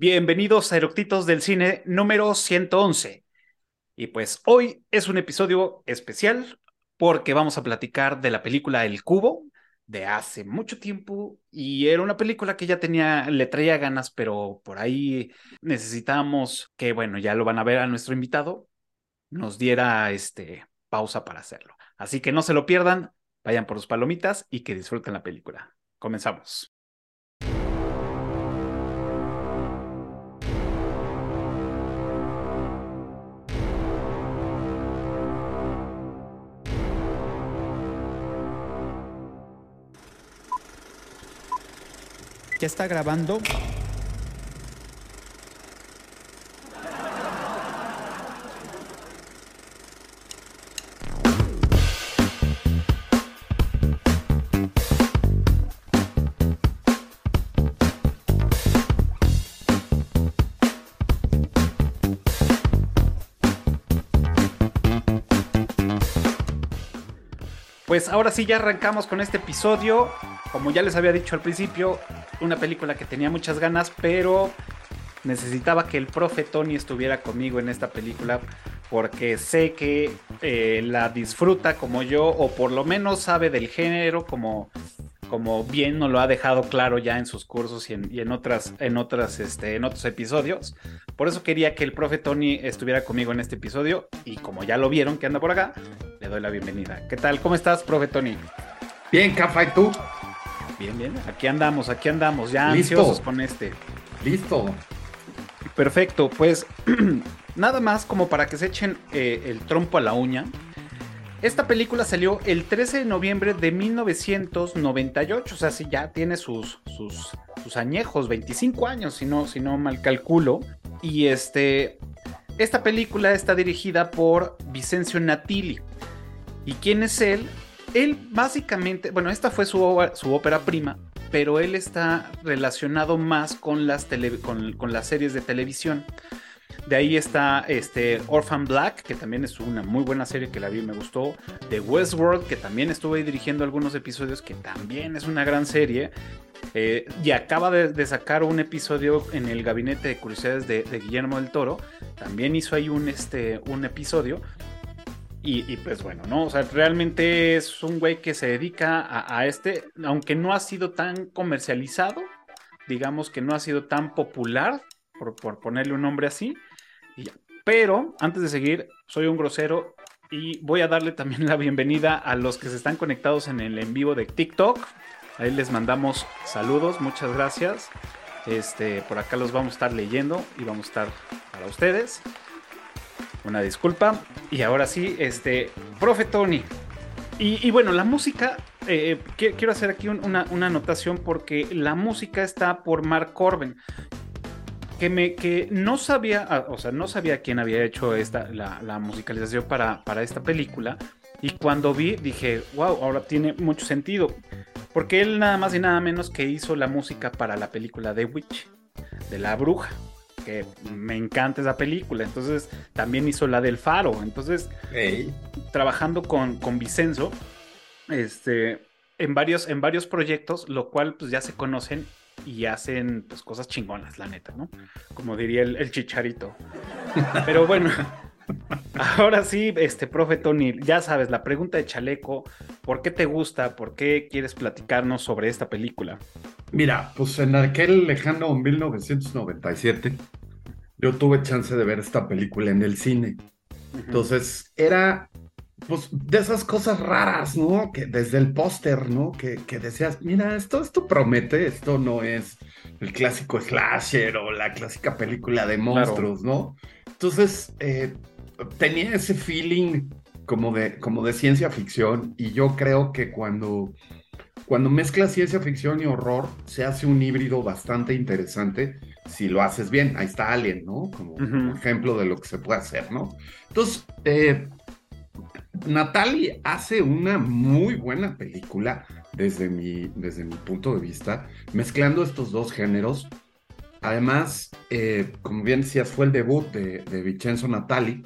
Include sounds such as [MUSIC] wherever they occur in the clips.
Bienvenidos a Eructitos del Cine número 111. Y pues hoy es un episodio especial porque vamos a platicar de la película El Cubo de hace mucho tiempo y era una película que ya tenía, le traía ganas, pero por ahí necesitábamos que, bueno, ya lo van a ver a nuestro invitado, nos diera este pausa para hacerlo. Así que no se lo pierdan, vayan por sus palomitas y que disfruten la película. Comenzamos. ¿Ya está grabando? Pues ahora sí ya arrancamos con este episodio. Como ya les había dicho al principio, una película que tenía muchas ganas, pero necesitaba que el profe Tony estuviera conmigo en esta película porque sé que eh, la disfruta como yo o por lo menos sabe del género como, como bien nos lo ha dejado claro ya en sus cursos y en, otras en otras este, en otros episodios. Por eso quería que el profe Tony estuviera conmigo en este episodio y como ya lo vieron que anda por acá, le doy la bienvenida. ¿Qué tal? ¿Cómo estás, profe Tony? Bien, Cafa, ¿y tú? Bien, bien. Aquí andamos, aquí andamos, ya ansiosos con este. Listo. Perfecto, pues [CLEARS THROAT] nada más como para que se echen eh, el trompo a la uña. Esta película salió el 13 de noviembre de 1998, o sea, si ya tiene sus, sus, sus añejos, 25 años, si no, si no mal calculo. Y este, esta película está dirigida por Vicencio Natili. ¿Y quién es él? Él básicamente, bueno, esta fue su, su ópera prima, pero él está relacionado más con las, con, las series de televisión. De ahí está este Orphan Black, que también es una muy buena serie que la vi y me gustó. The Westworld, que también estuve dirigiendo algunos episodios, que también es una gran serie. Eh, y acaba de, sacar un episodio en el gabinete de curiosidades de, Guillermo del Toro. También hizo ahí un, este, un episodio. Y, pues bueno, ¿no? O sea, realmente es un güey que se dedica a, este, aunque no ha sido tan comercializado, digamos que no ha sido tan popular, por, ponerle un nombre así. Pero antes de seguir, soy un grosero y voy a darle también la bienvenida a los que se están conectados en el en vivo de TikTok. Ahí les mandamos saludos, muchas gracias. Este, por acá los vamos a estar leyendo y vamos a estar para ustedes. Una disculpa. Y ahora sí, este, profe Tony. Y, bueno, la música, eh, quiero hacer aquí una, anotación porque la música está por Mark Corbin. Que, me, que no sabía, ah, o sea, no sabía quién había hecho esta, la, musicalización para, para esta película. Y cuando vi, dije, wow, ahora tiene mucho sentido. Porque él nada más y nada menos que hizo la música para la película The Witch, de la bruja me encanta esa película. Entonces también hizo la del Faro. Entonces, trabajando con, con Vicenzo, este, en varios, en varios proyectos, lo cual pues ya se conocen y hacen pues cosas chingonas, la neta, ¿no? Como diría el, chicharito. Pero bueno. [LAUGHS] Ahora sí, este profe Tony, ya sabes, la pregunta de Chaleco, ¿por qué te gusta? ¿Por qué quieres platicarnos sobre esta película? Mira, pues en aquel lejano 1997 yo tuve chance de ver esta película en el cine. Entonces, era pues de esas cosas raras, ¿no? Que desde el póster, ¿no? Que, que, decías, mira, esto, esto promete, esto no es el clásico slasher o la clásica película de monstruos, ¿no? Entonces, eh, tenía ese feeling como de, como de ciencia ficción y yo creo que cuando, cuando mezcla ciencia ficción y horror se hace un híbrido bastante interesante si lo haces bien. Ahí está Alien, ¿no? Como, ejemplo de lo que se puede hacer, ¿no? Entonces, eh, Natalie hace una muy buena película desde mi, desde mi punto de vista, mezclando estos dos géneros. Además, eh, como bien decías, fue el debut de, de Vincenzo Natali.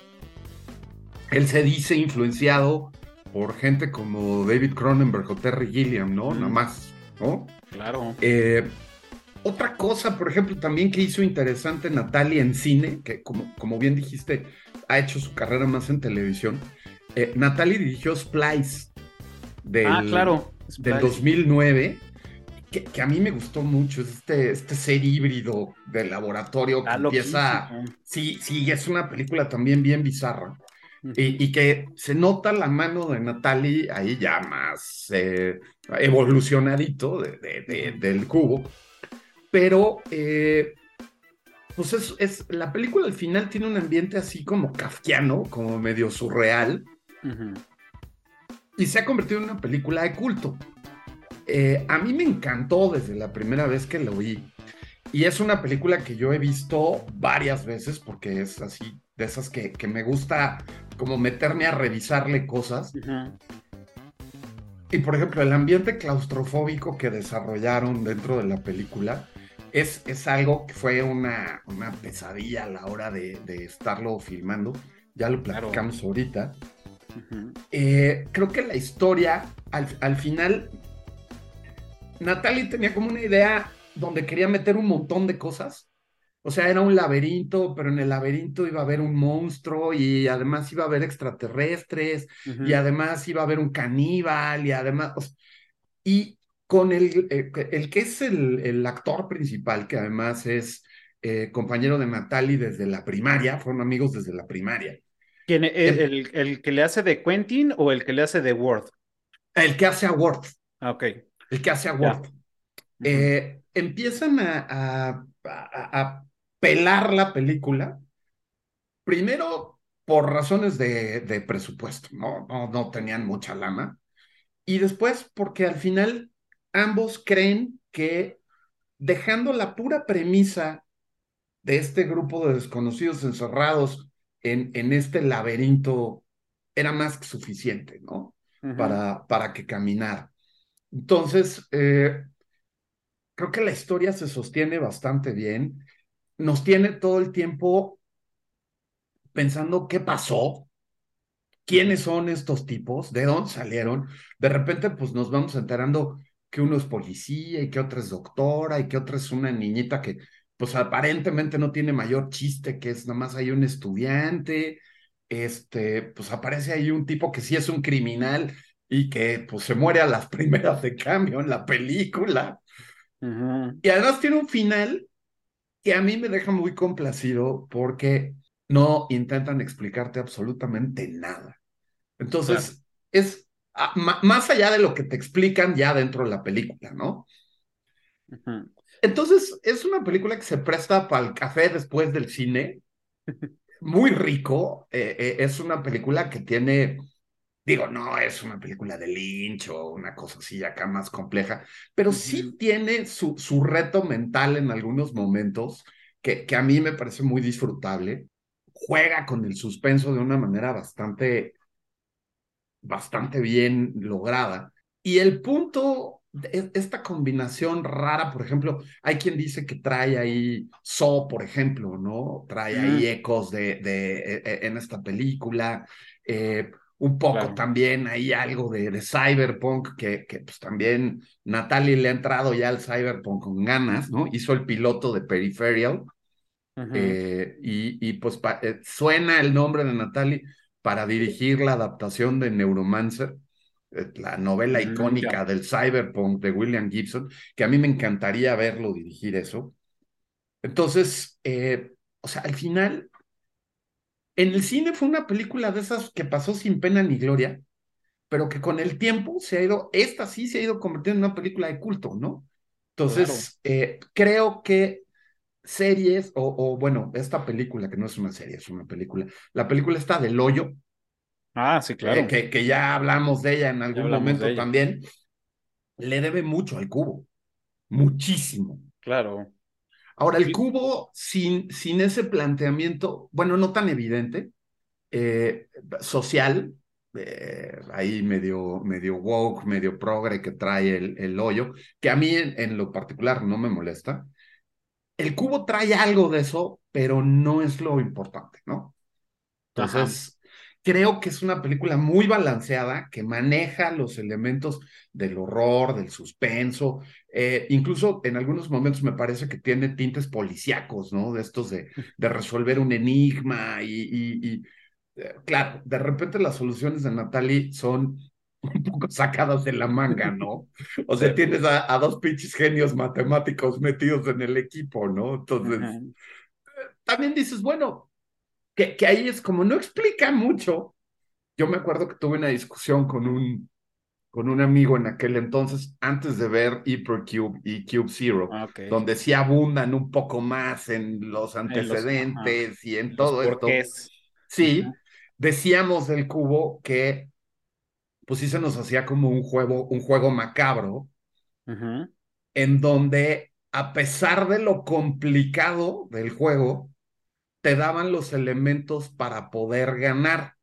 Él se dice influenciado por gente como David Cronenberg o Terry Gilliam, ¿no? Nada más, ¿no? Claro. Eh, otra cosa, por ejemplo, también que hizo interesante Natalia en cine, que como, como bien dijiste, ha hecho su carrera más en televisión. Eh, Natalie dirigió Splice del, ah, claro. del 2009, que, que, a mí me gustó mucho. Es este, este ser híbrido del laboratorio que empieza. Sí, sí, es una película también bien bizarra. Y, y que se nota la mano de Natalie ahí ya más eh, evolucionadito de- de- de- del cubo. Pero, eh, pues es, es- la película al final tiene un ambiente así como kafkiano, como medio surreal, y se ha convertido en una película de culto. Eh, a mí me encantó desde la primera vez que lo vi. Y es una película que yo he visto varias veces porque es así, de esas que, que me gusta como meterme a revisarle cosas. Y por ejemplo, el ambiente claustrofóbico que desarrollaron dentro de la película es, es algo que fue una, una pesadilla a la hora de, de estarlo filmando. Ya lo Claro. platicamos ahorita. Eh, creo que la historia, al, al final, Natalie tenía como una idea donde quería meter un montón de cosas. O sea, era un laberinto, pero en el laberinto iba a haber un monstruo y además iba a haber extraterrestres y además iba a haber un caníbal y además... o sea, y con el, eh, el que es el, el actor principal, que además es eh, compañero de Natalie desde la primaria, fueron amigos desde la primaria. ¿Quién? ¿El, el, que le hace de Quentin o el que le hace de Ward? El que hace a Ward, Ah, ok. el que hace a Ward. Eh, empiezan a, a- a- a pelar la película, primero por razones de, de presupuesto, ¿no? No, no tenían mucha lana, y después porque al final ambos creen que dejando la pura premisa de este grupo de desconocidos encerrados en, en este laberinto era más que suficiente, ¿no? Para, para que caminara. Entonces, eh, creo que la historia se sostiene bastante bien. Nos tiene todo el tiempo pensando qué pasó, quiénes son estos tipos, de dónde salieron. De repente, pues nos vamos enterando que uno es policía y que otra es doctora y que otra es una niñita que, pues aparentemente no tiene mayor chiste, que es nada más hay un estudiante. Este, pues aparece ahí un tipo que sí es un criminal y que pues se muere a las [LAUGHS] primeras de cambio en la película. Y además tiene un final que a mí me deja muy complacido porque no intentan explicarte absolutamente nada. Entonces, es ah, más allá de lo que te explican ya dentro de la película, ¿no? Entonces, es una película que se presta para el café después del cine. [LAUGHS] Muy rico. eh, eh, es una película que tiene, digo, no es una película de Lynch o una cosa así acá más compleja, pero sí tiene su, su reto mental en algunos momentos que, que a mí me parece muy disfrutable. Juega con el suspenso de una manera bastante, bastante bien lograda. Y el punto, esta combinación rara, por ejemplo, hay quien dice que trae ahí So, por ejemplo, ¿no? Trae ahí ecos de, de, e- e- en esta película. eh, un poco Claro. también hay algo de, de cyberpunk que, que pues también Natalie le ha entrado ya al cyberpunk con ganas, ¿no? Hizo el piloto de Peripheral eh, y, y, pues pa- eh, suena el nombre de Natalie para dirigir la adaptación de Neuromancer, eh, la novela Mm, icónica del cyberpunk de William Gibson, que a mí me encantaría verlo dirigir eso. Entonces, o sea, al final, en el cine fue una película de esas que pasó sin pena ni gloria, pero que con el tiempo se ha ido, esta sí se ha ido convirtiendo en una película de culto, ¿no? Entonces, eh, creo que series, o, o, bueno, esta película, que no es una serie, es una película, la película está del hoyo, Ah, sí, claro. eh, que, que ya hablamos de ella en algún momento también, le debe mucho al cubo, muchísimo. Claro. Ahora, el cubo sin, sin ese planteamiento, bueno, no tan evidente, eh, social, eh, ahí medio, medio woke, medio progre que trae el, el hoyo, que a mí en, en lo particular no me molesta. El cubo trae algo de eso, pero no es lo importante, ¿no? Entonces, creo que es una película muy balanceada que maneja los elementos del horror, del suspenso, eh, incluso en algunos momentos me parece que tiene tintes policíacos, ¿no? De estos de, de resolver un enigma y, y, eh, claro, de repente las soluciones de Natalie son un poco sacadas de la manga, ¿no? O sea, tienes a, dos pinches genios matemáticos metidos en el equipo, ¿no? Entonces, también dices, bueno, que, que ahí es como no explica mucho. Yo me acuerdo que tuve una discusión con un, con un amigo en aquel entonces, antes de ver Hypercube y Cube Zero, ah, donde sí abundan un poco más en los antecedentes y en todo esto. Sí, decíamos del cubo que pues sí se nos hacía como un juego, un juego macabro, en donde a pesar de lo complicado del juego, te daban los elementos para poder ganar.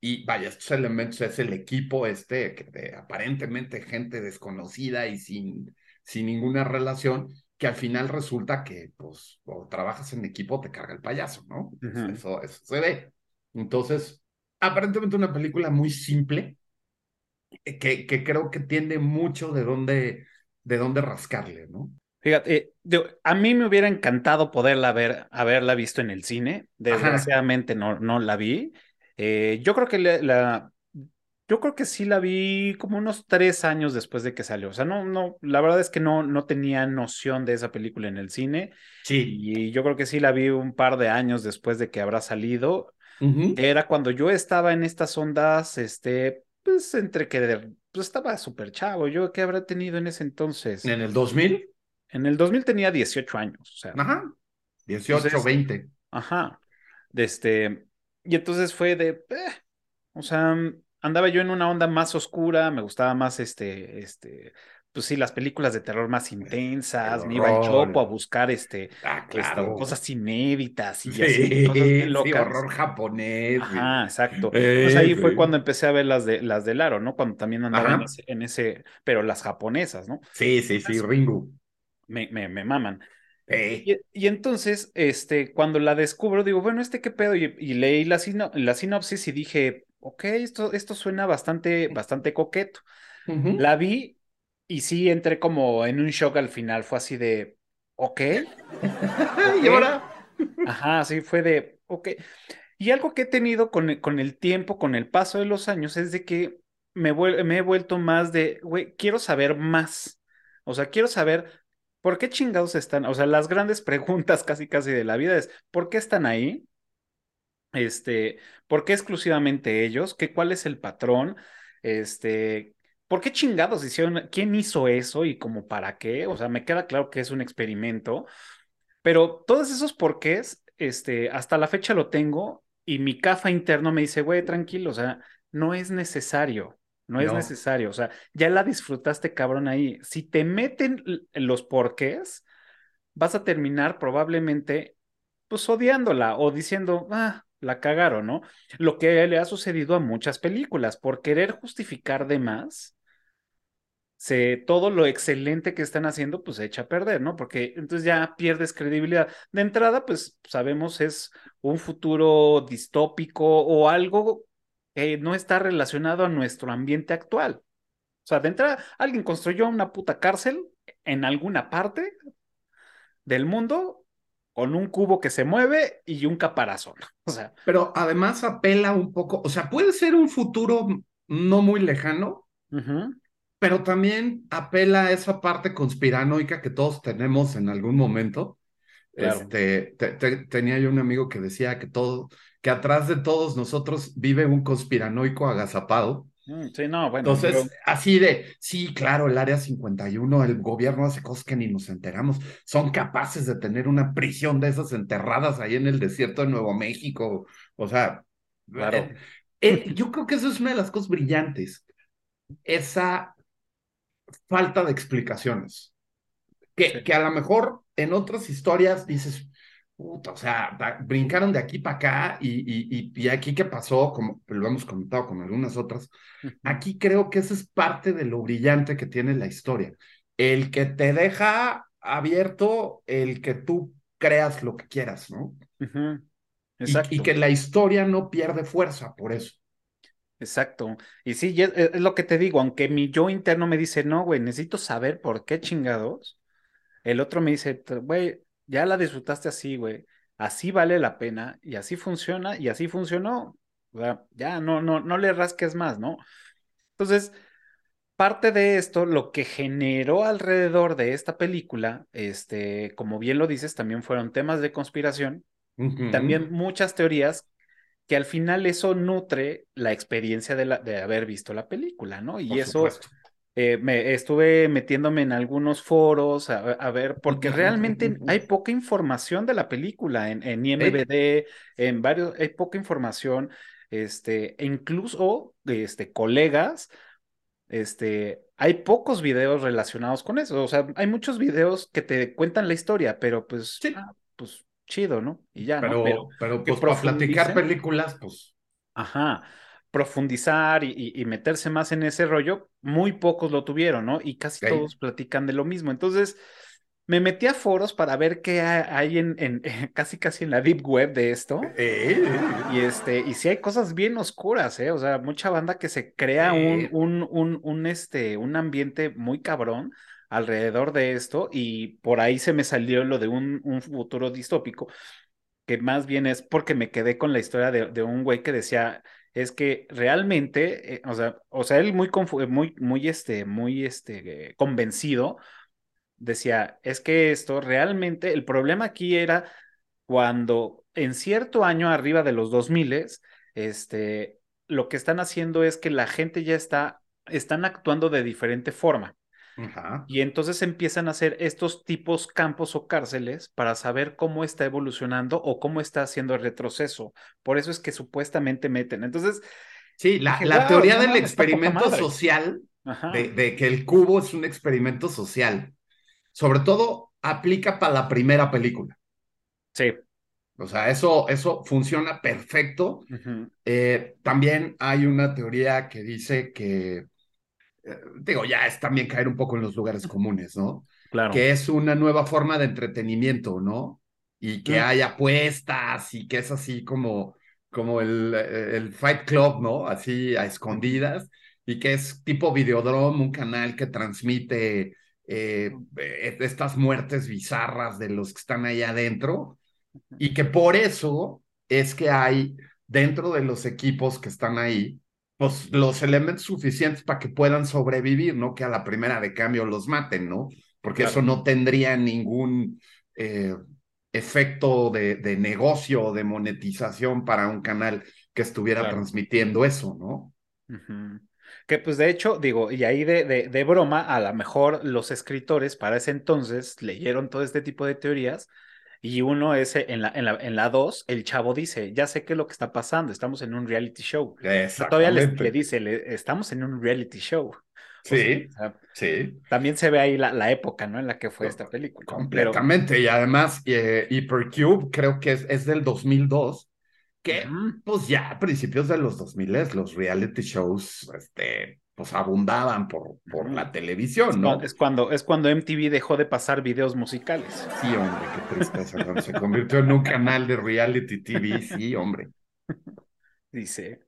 Y vaya, estos elementos es el equipo este, de aparentemente gente desconocida y sin, sin ninguna relación, que al final resulta que, pues, o trabajas en equipo, te carga el payaso, ¿no? eso, eso se ve. Entonces, aparentemente una película muy simple, eh, que, que creo que tiene mucho de dónde, de dónde rascarle, ¿no? Fíjate, a mí me hubiera encantado poderla ver, haberla visto en el cine. Desgraciadamente no, no la vi. Eh, yo creo que la, yo creo que sí la vi como unos tres años después de que salió. O sea, no, no, la verdad es que no, no tenía noción de esa película en el cine. Sí. Y yo creo que sí la vi un par de años después de que habrá salido. Era cuando yo estaba en estas ondas, este, pues entre que pues estaba súper chavo. ¿Yo qué habrá tenido en ese entonces? ¿En el 2000? En el 2000 tenía 18 años. O sea, ajá. 18, 20. Ajá. De este, y entonces fue de, eh, o sea, andaba yo en una onda más oscura, me gustaba más este, este, pues sí, las películas de terror más intensas, me iba al chopo a buscar este, ah, este cosas inéditas y así, cosas locas. horror japonés. Ajá, exacto. pues ahí fue cuando empecé a ver las de las de Laro, ¿no? Cuando también andaba en ese, pero las japonesas, ¿no? Sí, sí, sí, Ringu. Me, me, me maman. Y, y, entonces, este, cuando la descubro, digo, bueno, ¿este qué pedo? Y, leí la, la sinopsis y dije, ok, esto, esto suena bastante, bastante coqueto. La vi y sí entré como en un shock al final, fue así de, ok. [LAUGHS] ¿Y ahora? Ajá, sí, fue de, ok. Y algo que he tenido con, con el tiempo, con el paso de los años, es de que me, me he vuelto más de, güey, quiero saber más. O sea, quiero saber por qué chingados están. O sea, las grandes [LAUGHS] preguntas casi casi de la vida es, ¿por qué están ahí? Este, ¿por qué exclusivamente ellos? ¿Qué, ¿Cuál es el patrón? Este, ¿por qué chingados hicieron? ¿Quién hizo eso y como para qué? O sea, me queda claro que es un experimento, pero todos esos porqués, este, hasta la fecha lo tengo y mi cafa interno me dice, güey, tranquilo, o sea, no es necesario. No es necesario, o sea, ya la disfrutaste cabrón ahí. Si te meten los porqués, vas a terminar probablemente pues odiándola o diciendo, ah, la cagaron, ¿no? Lo que le ha sucedido a muchas películas, por querer justificar de más, se, todo lo excelente que están haciendo, pues se echa a perder, ¿no? Porque entonces ya pierdes credibilidad. De entrada, pues sabemos es un futuro distópico o algo que no está relacionado a nuestro ambiente actual. O sea, de entrada, alguien construyó una puta cárcel en alguna parte del mundo con un cubo que se mueve y un caparazón. [LAUGHS] O sea. Pero además apela un poco, o sea, puede ser un futuro no muy lejano, pero también apela a esa parte conspiranoica que todos tenemos en algún momento. Este, tenía yo un amigo que decía que todo, que atrás de todos nosotros vive un conspiranoico agazapado. Mm, sí, no, bueno. Entonces, así de, sí, claro, el área 51, el gobierno hace cosas que ni nos enteramos. Son capaces de tener una prisión de esas enterradas ahí en el desierto de Nuevo México. O sea, claro. Eh, eh, yo creo que eso es una de las cosas brillantes. Esa falta de explicaciones. Que, que a lo mejor en otras historias dices, puta, o sea, brincaron de aquí para acá y, y, y, aquí qué pasó, como lo hemos comentado con algunas otras, aquí creo que esa es parte de lo brillante que tiene la historia. El que te deja abierto, el que tú creas lo que quieras, ¿no? Exacto. Y, y, que la historia no pierde fuerza por eso. Exacto. Y sí, es, es, lo que te digo, aunque mi yo interno me dice, no, güey, necesito saber por qué chingados, el otro me dice, güey, ya la disfrutaste así, güey, así vale la pena y así funciona y así funcionó. O sea, ya no, no, no le rasques más, ¿no? Entonces, parte de esto, lo que generó alrededor de esta película, este, como bien lo dices, también fueron temas de conspiración, uh -huh. también muchas teorías que al final eso nutre la experiencia de, la, de haber visto la película, ¿no? Y Por eso eh, me estuve metiéndome en algunos foros a, a ver, porque realmente hay poca información de la película en, en IMBD, ¿Eh? en varios, hay poca información, este, e incluso este, colegas, este, hay pocos videos relacionados con eso, o sea, hay muchos videos que te cuentan la historia, pero pues, sí. ah, pues chido, ¿no? Y ya, pero, ¿no? Pero, pero pues para platicar películas, pues. Ajá, profundizar y, meterse más en ese rollo, muy pocos lo tuvieron, ¿no? Y casi okay. todos platican de lo mismo. Entonces, me metí a foros para ver qué hay en, en, [LAUGHS] casi casi en la deep web de esto. Eh. Y este, y sí hay cosas bien oscuras, ¿eh? O sea, mucha banda que se crea eh. un, un, un, un, este, un ambiente muy cabrón alrededor de esto y por ahí se me salió lo de un, un futuro distópico, que más bien es porque me quedé con la historia de, de un güey que decía, es que realmente, eh, o sea, o sea, él muy, muy, muy, este, muy, este, convencido, decía, es que esto realmente, el problema aquí era cuando en cierto año arriba de los 2000, este, lo que están haciendo es que la gente ya está, están actuando de diferente forma. Ajá. Y entonces empiezan a hacer estos tipos campos o cárceles para saber cómo está evolucionando o cómo está haciendo el retroceso. Por eso es que supuestamente meten. Entonces. Sí, la, dije, la wow, teoría no, del experimento social, de, de, que el cubo es un experimento social, sobre todo aplica para la primera película. Sí. O sea, eso, eso funciona perfecto. Uh -huh. eh, también hay una teoría que dice que digo, ya es también caer un poco en los lugares comunes, ¿no? Claro. Que es una nueva forma de entretenimiento, ¿no? Y que mm. hay apuestas y que es así como, como el, el Fight Club, ¿no? Así a escondidas y que es tipo Videodrome, un canal que transmite eh, estas muertes bizarras de los que están ahí adentro y que por eso es que hay dentro de los equipos que están ahí, pues, los elementos suficientes para que puedan sobrevivir, no que a la primera de cambio los maten, ¿no? Porque claro. eso no tendría ningún eh, efecto de, de, negocio o de monetización para un canal que estuviera claro. transmitiendo eso, ¿no? Uh -huh. Que pues de hecho, digo, y ahí de, de, de broma, a lo mejor los escritores para ese entonces leyeron todo este tipo de teorías y uno es en la, en la, en la dos, el chavo dice, ya sé qué es lo que está pasando, estamos en un reality show. Todavía le, le dice, le, estamos en un reality show. Sí, o sea, sí. También se ve ahí la, la, época, ¿no? En la que fue esta película. Completamente. Pero... Y además, eh, Hypercube creo que es, es del 2002, que uh -huh. pues ya a principios de los 2000 los reality shows, este, pues abundaban por, por la televisión, ¿no? Es cuando, es cuando MTV dejó de pasar videos musicales. Sí, hombre, qué tristeza. cuando se convirtió en un canal de reality TV, sí, hombre. Dice.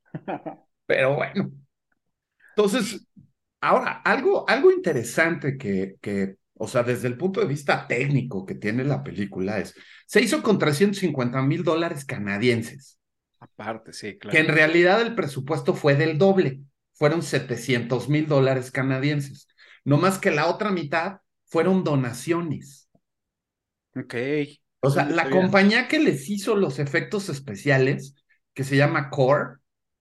Pero bueno. Entonces, ahora, algo, algo interesante que, que, o sea, desde el punto de vista técnico que tiene la película es, se hizo con 350 mil dólares canadienses. Aparte, sí, claro. Que en realidad el presupuesto fue del doble fueron 700 mil dólares canadienses. No más que la otra mitad fueron donaciones. Ok. O sea, la compañía que les hizo los efectos especiales, que se llama Core,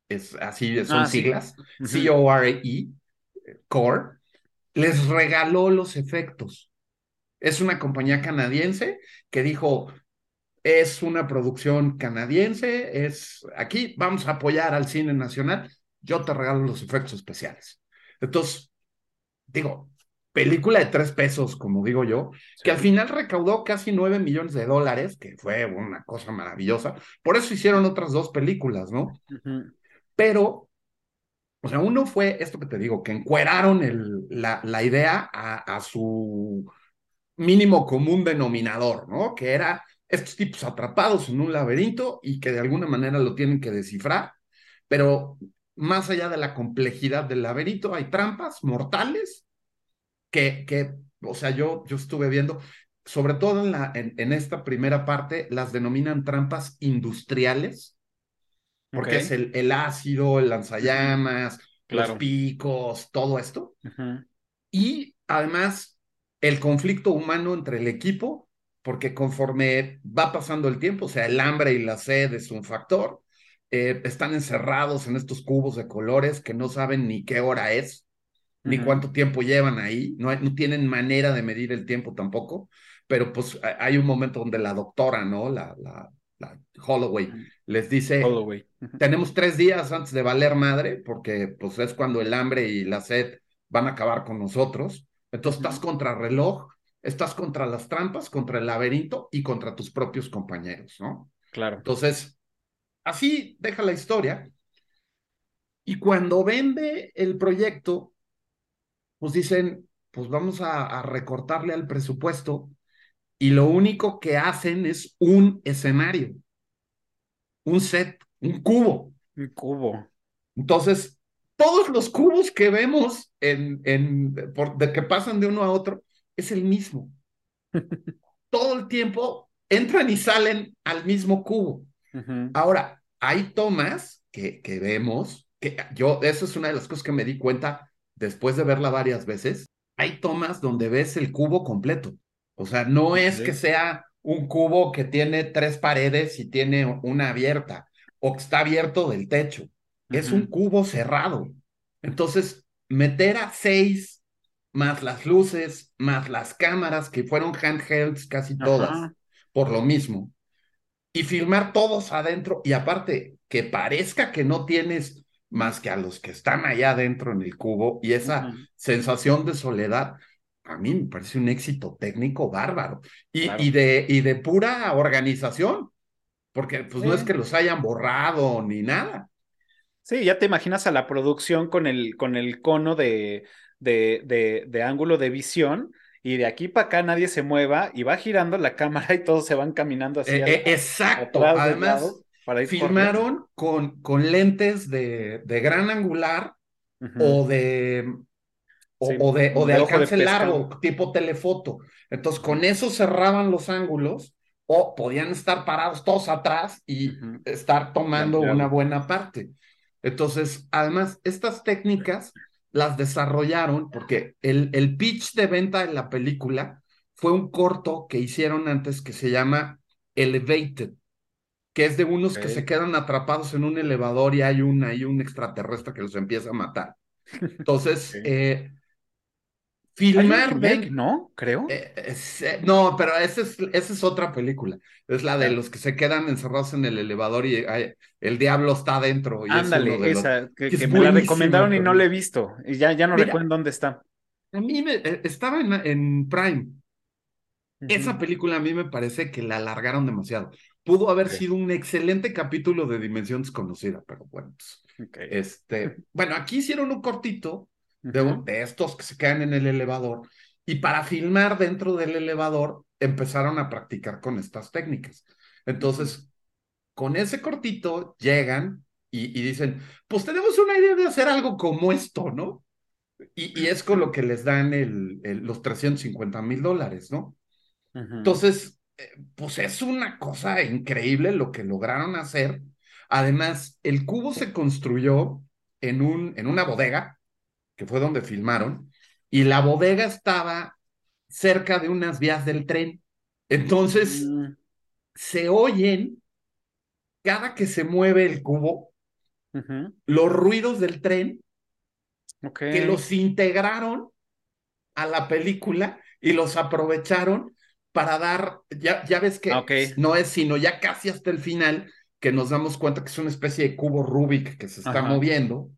es así son ah, siglas, sí. C-O-R-E, Core, les regaló los efectos. Es una compañía canadiense que dijo, es una producción canadiense, es aquí, vamos a apoyar al cine nacional yo te regalo los efectos especiales. Entonces, digo, película de tres pesos, como digo yo, sí. que al final recaudó casi nueve millones de dólares, que fue una cosa maravillosa. Por eso hicieron otras dos películas, ¿no? Uh -huh. Pero, o sea, uno fue esto que te digo, que encueraron el, la, la, idea a, a su mínimo común denominador, ¿no? Que era estos tipos atrapados en un laberinto y que de alguna manera lo tienen que descifrar, pero más allá de la complejidad del laberinto, hay trampas mortales que, que o sea, yo, yo estuve viendo, sobre todo en, la, en, en esta primera parte, las denominan trampas industriales, porque es el, el ácido, el lanzallamas, Claro. los picos, todo esto. Y además, el conflicto humano entre el equipo, porque conforme va pasando el tiempo, o sea, el hambre y la sed es un factor, eh, están encerrados en estos cubos de colores que no saben ni qué hora es, ni cuánto tiempo llevan ahí, no, hay- no tienen manera de medir el tiempo tampoco, pero pues ha- hay un momento donde la doctora, ¿no? La, la, la Holloway les dice, Holloway. Tenemos tres días antes de valer madre, porque pues es cuando el hambre y la sed van a acabar con nosotros. Entonces estás contra reloj, estás contra las trampas, contra el laberinto y contra tus propios compañeros, ¿no? Claro. Entonces, así deja la historia. Y cuando vende el proyecto, pues dicen, pues vamos a, a recortarle al presupuesto y lo único que hacen es un escenario, un set, un cubo. Un cubo. Entonces, todos los cubos que vemos en, en, por, de que pasan de uno a otro es el mismo. [LAUGHS] Todo el tiempo entran y salen al mismo cubo. Ahora, hay tomas que, que vemos, que yo, eso es una de las cosas que me di cuenta después de verla varias veces. Hay tomas donde ves el cubo completo. O sea, no es que sea un cubo que tiene tres paredes y tiene una abierta o que está abierto del techo. Es un cubo cerrado. Entonces, meter a seis más las luces, más las cámaras que fueron handhelds casi todas, Ajá. por lo mismo, y filmar todos adentro y aparte que parezca que no tienes más que a los que están allá adentro en el cubo y esa sensación de soledad, a mí me parece un éxito técnico bárbaro y, Claro. y de, y de pura organización, porque pues no es que los hayan borrado ni nada. Sí, ya te imaginas a la producción con el, con el cono de, de, de, de ángulo de visión y de aquí para acá nadie se mueva y va girando la cámara y todos se van caminando así Eh, eh, exacto, de además para ir filmaron con, con lentes de, de gran angular Ujú. o de o, Sí, o de, o de de de alcance pescado. largo, tipo telefoto. Entonces, con eso cerraban los ángulos o podían estar parados todos atrás y Ujú. estar tomando una buena parte. Entonces, además, estas técnicas las desarrollaron porque el, el pitch de venta de la película fue un corto que hicieron antes que se llama Elevated, que es de unos que se quedan atrapados en un elevador y hay un, hay un extraterrestre que los empieza a matar. [LAUGHS] Entonces, eh, filmar remake, ¿no? Creo. eh, es- eh, no, pero esa es, esa es otra película. Es la de Ya. los que se quedan encerrados en el elevador y ay, el diablo está adentro. Es Ándale, los- esa, que, que es que me la recomendaron y no la he visto. Y ya, ya no Mira. recuerdo en dónde está. A mí me, eh, estaba en, en Prime. Esa película a mí me parece que la alargaron demasiado. Pudo haber sido un excelente capítulo de Dimensión Desconocida, pero bueno, pues, este, bueno, aquí hicieron un cortito de, estos que se quedan en el elevador y para filmar dentro del elevador empezaron a practicar con estas técnicas. Entonces, con ese cortito llegan y, y dicen, pues tenemos una idea de hacer algo como esto, ¿no? Y, y es con lo que les dan el, el- los 350 mil dólares, ¿no? Entonces, eh, pues es una cosa increíble lo que lograron hacer. Además, el cubo se construyó en, un, en una bodega, que fue donde filmaron, y la bodega estaba cerca de unas vías del tren. Entonces, Mm, se oyen, cada que se mueve el cubo, los ruidos del tren que los integraron a la película y los aprovecharon para dar, ya, ya ves que Ah, no es sino ya casi hasta el final que nos damos cuenta que es una especie de cubo Rubik que se está Ajá. moviendo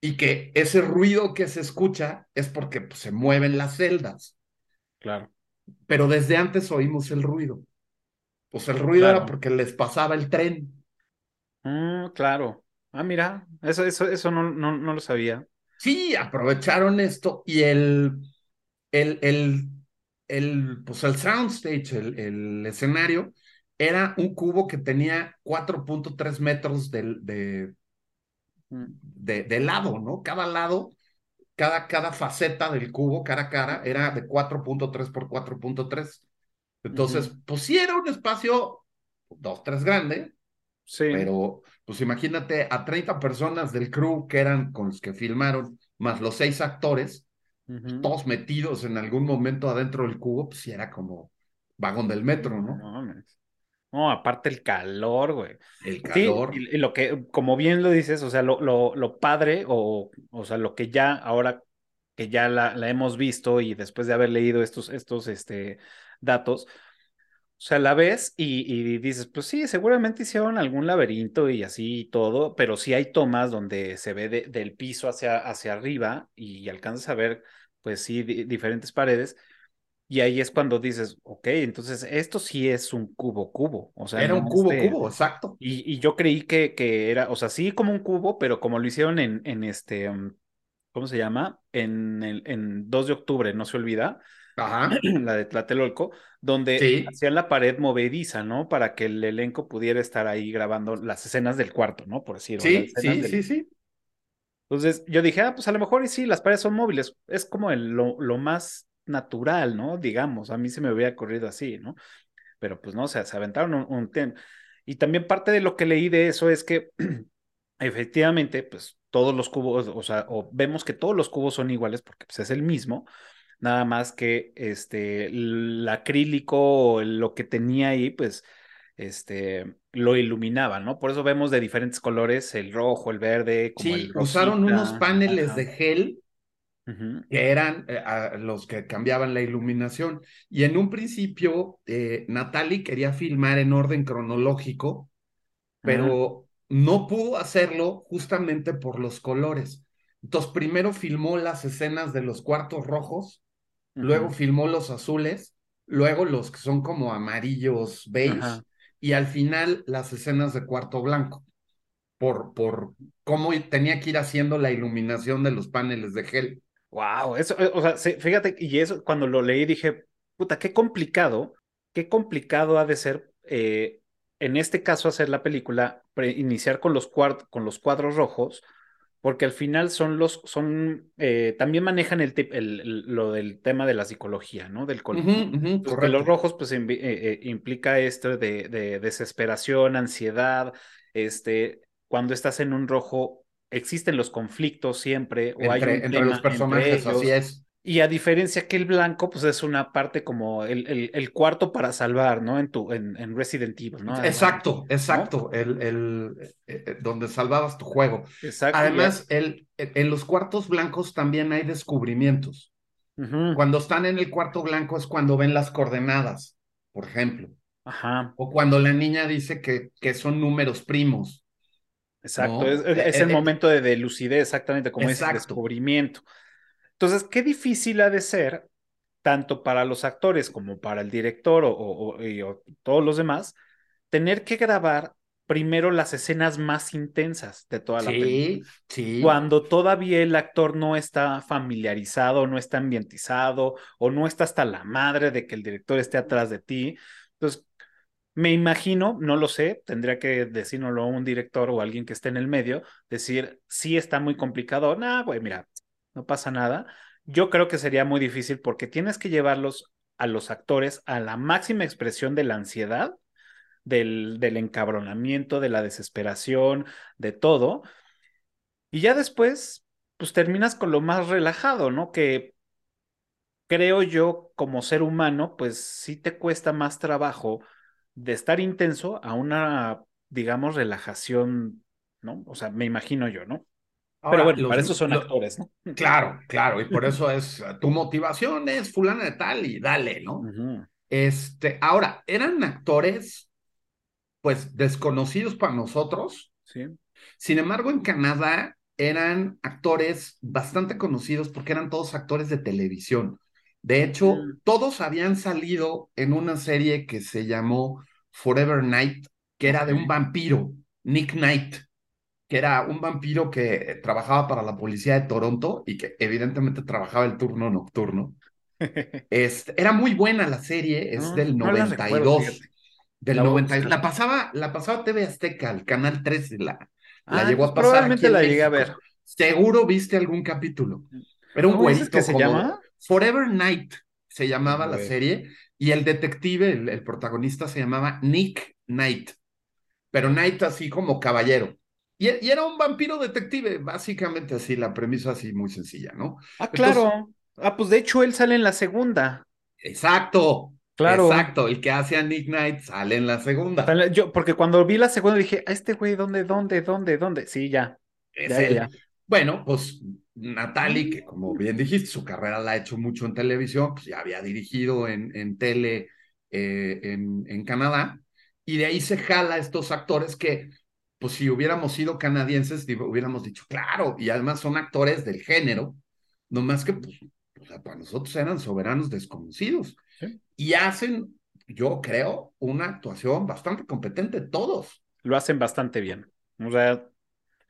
y que ese ruido que se escucha es porque pues, se mueven las celdas, Claro. pero desde antes oímos el ruido. Pues el ruido Claro. era porque les pasaba el tren. Mm, claro. Ah, mira, eso, eso, eso no, no, no lo sabía. Sí, aprovecharon esto y el, el, el, el, pues el soundstage, el, el escenario, era un cubo que tenía 4.3 metros de, de, de, de, lado, ¿no? Cada lado, cada, cada faceta del cubo, cara a cara, era de 4.3 por 4.3. Entonces, uh -huh. pues sí era un espacio, dos, tres grande, sí. pero pues imagínate a 30 personas del crew que eran con los que filmaron, más los seis actores, uh -huh. todos metidos en algún momento adentro del cubo, pues sí era como vagón del metro, ¿no? No, no aparte el calor, güey. El calor. Sí, y, y, lo que, como bien lo dices, o sea, lo, lo, lo padre, o, o sea, lo que ya ahora que ya la, la, hemos visto y después de haber leído estos, estos este, datos, o sea, la ves y, y, dices, pues sí, seguramente hicieron algún laberinto y así y todo, pero sí hay tomas donde se ve de, del piso hacia, hacia arriba y alcanzas a ver, pues sí, di, diferentes paredes. Y ahí es cuando dices, ok, entonces esto sí es un cubo cubo. O sea, era no un cubo este... cubo, exacto. Y, y, yo creí que, que era, o sea, sí como un cubo, pero como lo hicieron en, en este, ¿cómo se llama? En, el, en 2 de octubre, no se olvida. Ajá. [CLEARS THROAT] la de Tlatelolco, donde Sí. hacían la pared movediza, ¿no? Para que el elenco pudiera estar ahí grabando las escenas del cuarto, ¿no? Por decirlo. Sí, sí, del- sí, sí. Entonces yo dije, ah, pues a lo mejor y sí, las paredes son móviles. Es como el, lo, lo más natural, ¿no? Digamos, a mí se me hubiera ocurrido así, ¿no? Pero pues no, o sea, se aventaron un, un tema. Y también parte de lo que leí de eso es que [CLEARS THROAT] efectivamente, pues todos los cubos, o sea, o vemos que todos los cubos son iguales porque pues, es el mismo, nada más que este, el acrílico o lo que tenía ahí, pues, este, lo iluminaba, ¿no? Por eso vemos de diferentes colores, el rojo, el verde, como Sí, el usaron unos paneles Ajá. de gel Que eran eh, a- los que cambiaban la iluminación. Y en un principio, eh, Natalie quería filmar en orden cronológico, pero no pudo hacerlo justamente por los colores. Entonces, primero filmó las escenas de los cuartos rojos, luego filmó los azules, luego los que son como amarillos beige, y al final las escenas de cuarto blanco, por, por cómo tenía que ir haciendo la iluminación de los paneles de gel. Wow, eso, eh, o sea, fíjate, y eso cuando lo leí dije, puta, qué complicado, qué complicado ha de ser, eh, en este caso, hacer la película, pre- iniciar con los, cuart- con los cuadros rojos, porque al final son los, son, eh, también manejan el, tip- el- el- lo del tema de la psicología, ¿no? Del color. Ujú, ujú, Pues que los rojos, pues, eh, eh, implica esto de, de desesperación, ansiedad, este, cuando estás en un rojo, existen los conflictos siempre, o hay Entre, un entre los personajes, entre ellos. así es. Y a diferencia que el blanco, pues es una parte como el, el, el cuarto para salvar, ¿no? En tu, en, en Resident Evil, ¿no? Exacto, exacto, el, el, eh, eh, donde salvabas tu juego. Exacto. Además, el, en los cuartos blancos también hay descubrimientos. Cuando están en el cuarto blanco es cuando ven las coordenadas, por ejemplo. Ajá, O cuando la niña dice que, que son números primos. Exacto. No, Es, es- eh, es el eh, momento de, de lucidez, exactamente como Exacto. descubrimiento. Entonces, qué difícil ha de ser, tanto para los actores como para el director o, o- o- y- o todos los demás, tener que grabar primero las escenas más intensas de toda la película. Sí. cuando todavía el actor no está familiarizado, no está ambientizado o no está hasta la madre de que el director esté atrás de ti. Entonces, me imagino, no lo sé, tendría que decírnoslo un director o alguien que esté en el medio, decir, sí está muy complicado, nah, güey, mira, no pasa nada. Yo creo que sería muy difícil porque tienes que llevarlos a los actores a la máxima expresión de la ansiedad, del, del encabronamiento, de la desesperación, de todo. Y ya después, pues terminas con lo más relajado, ¿no? Que creo yo, como ser humano, pues sí te cuesta más trabajo de estar intenso a una, digamos, relajación, ¿no? O sea, me imagino yo, ¿no? Pero bueno, los- para eso son actores, ¿no? [LAUGHS] Claro, claro, y por eso es tu motivación es fulana de tal y dale, ¿no? Este, ahora, eran actores, pues, desconocidos para nosotros. Sí. Sin embargo, en Canadá eran actores bastante conocidos porque eran todos actores de televisión. De hecho, Mm. todos habían salido en una serie que se llamó Forever Night, que era de un vampiro, Nick Knight, que era un vampiro que trabajaba para la policía de Toronto y que evidentemente trabajaba el turno nocturno. [LAUGHS] Este, era muy buena la serie, es No, del no la 92. recuerdo, fíjate. del La voy a 92. buscar. La pasaba, la pasaba TV Azteca, el canal 13, la, la Ah, llegó a pasar. probablemente aquí en la llegué a México. ver. Seguro viste algún capítulo. Era un ¿Cómo dices güerito que se llama? Forever Night se llamaba la serie y el detective, el, el protagonista se llamaba Nick Knight, pero Knight así como caballero. Y, y era un vampiro detective, básicamente así, la premisa así muy sencilla, ¿no? Ah, Entonces- claro. Ah, pues de hecho él sale en la segunda. Exacto. Claro. Exacto, el que hace a Nick Knight sale en la segunda. Yo, porque cuando vi la segunda dije, ¿a este güey dónde, dónde, dónde, dónde? Sí, ya. Es Ya, ya, él. ya. Bueno, pues Natalie, que como bien dijiste, su carrera la ha hecho mucho en televisión, pues ya había dirigido en, en tele eh, en, en Canadá, y de ahí se jala estos actores que, pues si hubiéramos sido canadienses, hubiéramos dicho, claro, y además son actores del género, nomás que, pues, o sea, para nosotros eran soberanos desconocidos, Sí. y hacen, yo creo, una actuación bastante competente todos. Lo hacen bastante bien. O sea,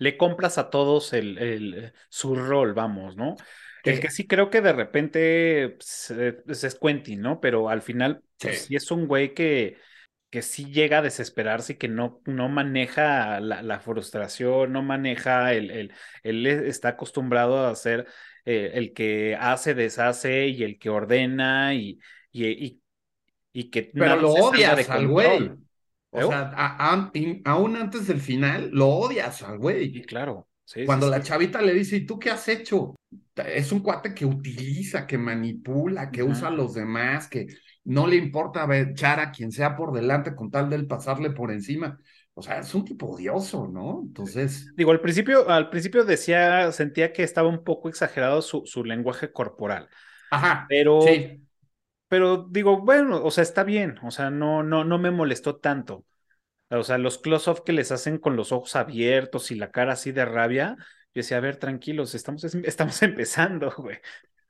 le compras a todos el, el, su rol, vamos, ¿no? El que sí creo que de repente pues, eh, pues, es Quentin, ¿no? Pero al final, pues, Sí. sí es un güey que, que sí llega a desesperarse y que no, no maneja la, la frustración, no maneja el, el, él está acostumbrado a ser eh, el que hace, deshace y el que ordena y, y, y, y que Pero lo odias al güey. Control. O ¿Eh? sea, a- a- in- aún antes del final, lo odias al Sí, güey. claro. Sí, sí, Cuando la sí. chavita le dice, ¿y tú qué has hecho? Es un cuate que utiliza, que manipula, que usa a los demás, que no le importa echar a quien sea por delante con tal de él pasarle por encima. O sea, es un tipo odioso, ¿no? Entonces, Digo, al principio, al principio decía, sentía que estaba un poco exagerado su, su lenguaje corporal, ajá, pero, sí, pero digo, bueno, o sea, está bien, o sea, no, no, no me molestó tanto. O sea, los close-up que les hacen con los ojos abiertos y la cara así de rabia, yo decía, a ver, tranquilos, estamos, [LAUGHS] estamos empezando, güey.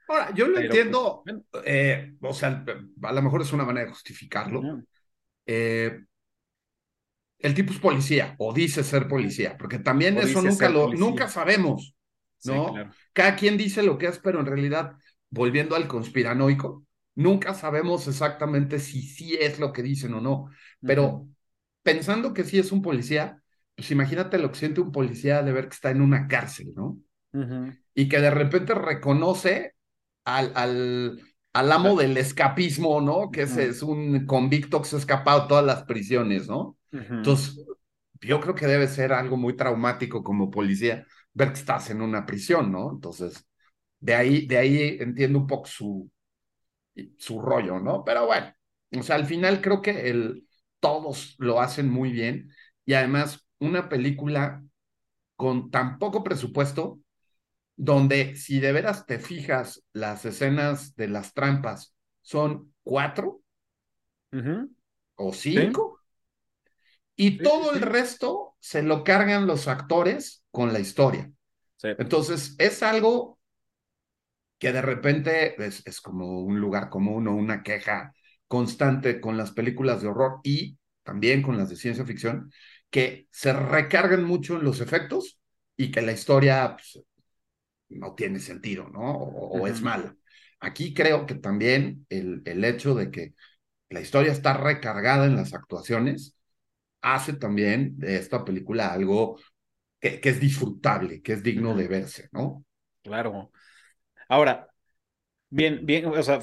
Ahora, yo lo Pero, entiendo, pues, bueno. eh, o sea, a lo mejor es una manera de justificarlo. Eh, el tipo es policía o dice ser policía, porque también O eso nunca lo, policía. nunca sabemos, Sí, ¿no? claro. Cada quien dice lo que es, pero en realidad, volviendo al conspiranoico, nunca sabemos exactamente si sí es lo que dicen o no. Pero pensando que sí es un policía, pues imagínate lo que siente un policía de ver que está en una cárcel, ¿no? Y que de repente reconoce al, al, al amo del escapismo, ¿no? Que ese es un convicto que se ha escapado de todas las prisiones, ¿no? Entonces, yo creo que debe ser algo muy traumático como policía ver que estás en una prisión, ¿no? Entonces, de ahí, de ahí entiendo un poco su, su rollo, ¿no? Pero bueno, o sea, al final creo que el, todos lo hacen muy bien y además una película con tan poco presupuesto, donde si de veras te fijas, las escenas de las trampas son cuatro o cinco. Y Sí, todo sí, el resto se lo cargan los actores con la historia. Entonces, es algo que de repente es, es como un lugar común o una queja constante con las películas de horror y también con las de ciencia ficción, que se recargan mucho en los efectos y que la historia pues, no tiene sentido, ¿no? O, o es mala. Aquí creo que también el, el hecho de que la historia está recargada en las actuaciones hace también de esta película algo que, que es disfrutable, que es digno de verse, ¿no? Claro. Ahora, bien, bien, o sea,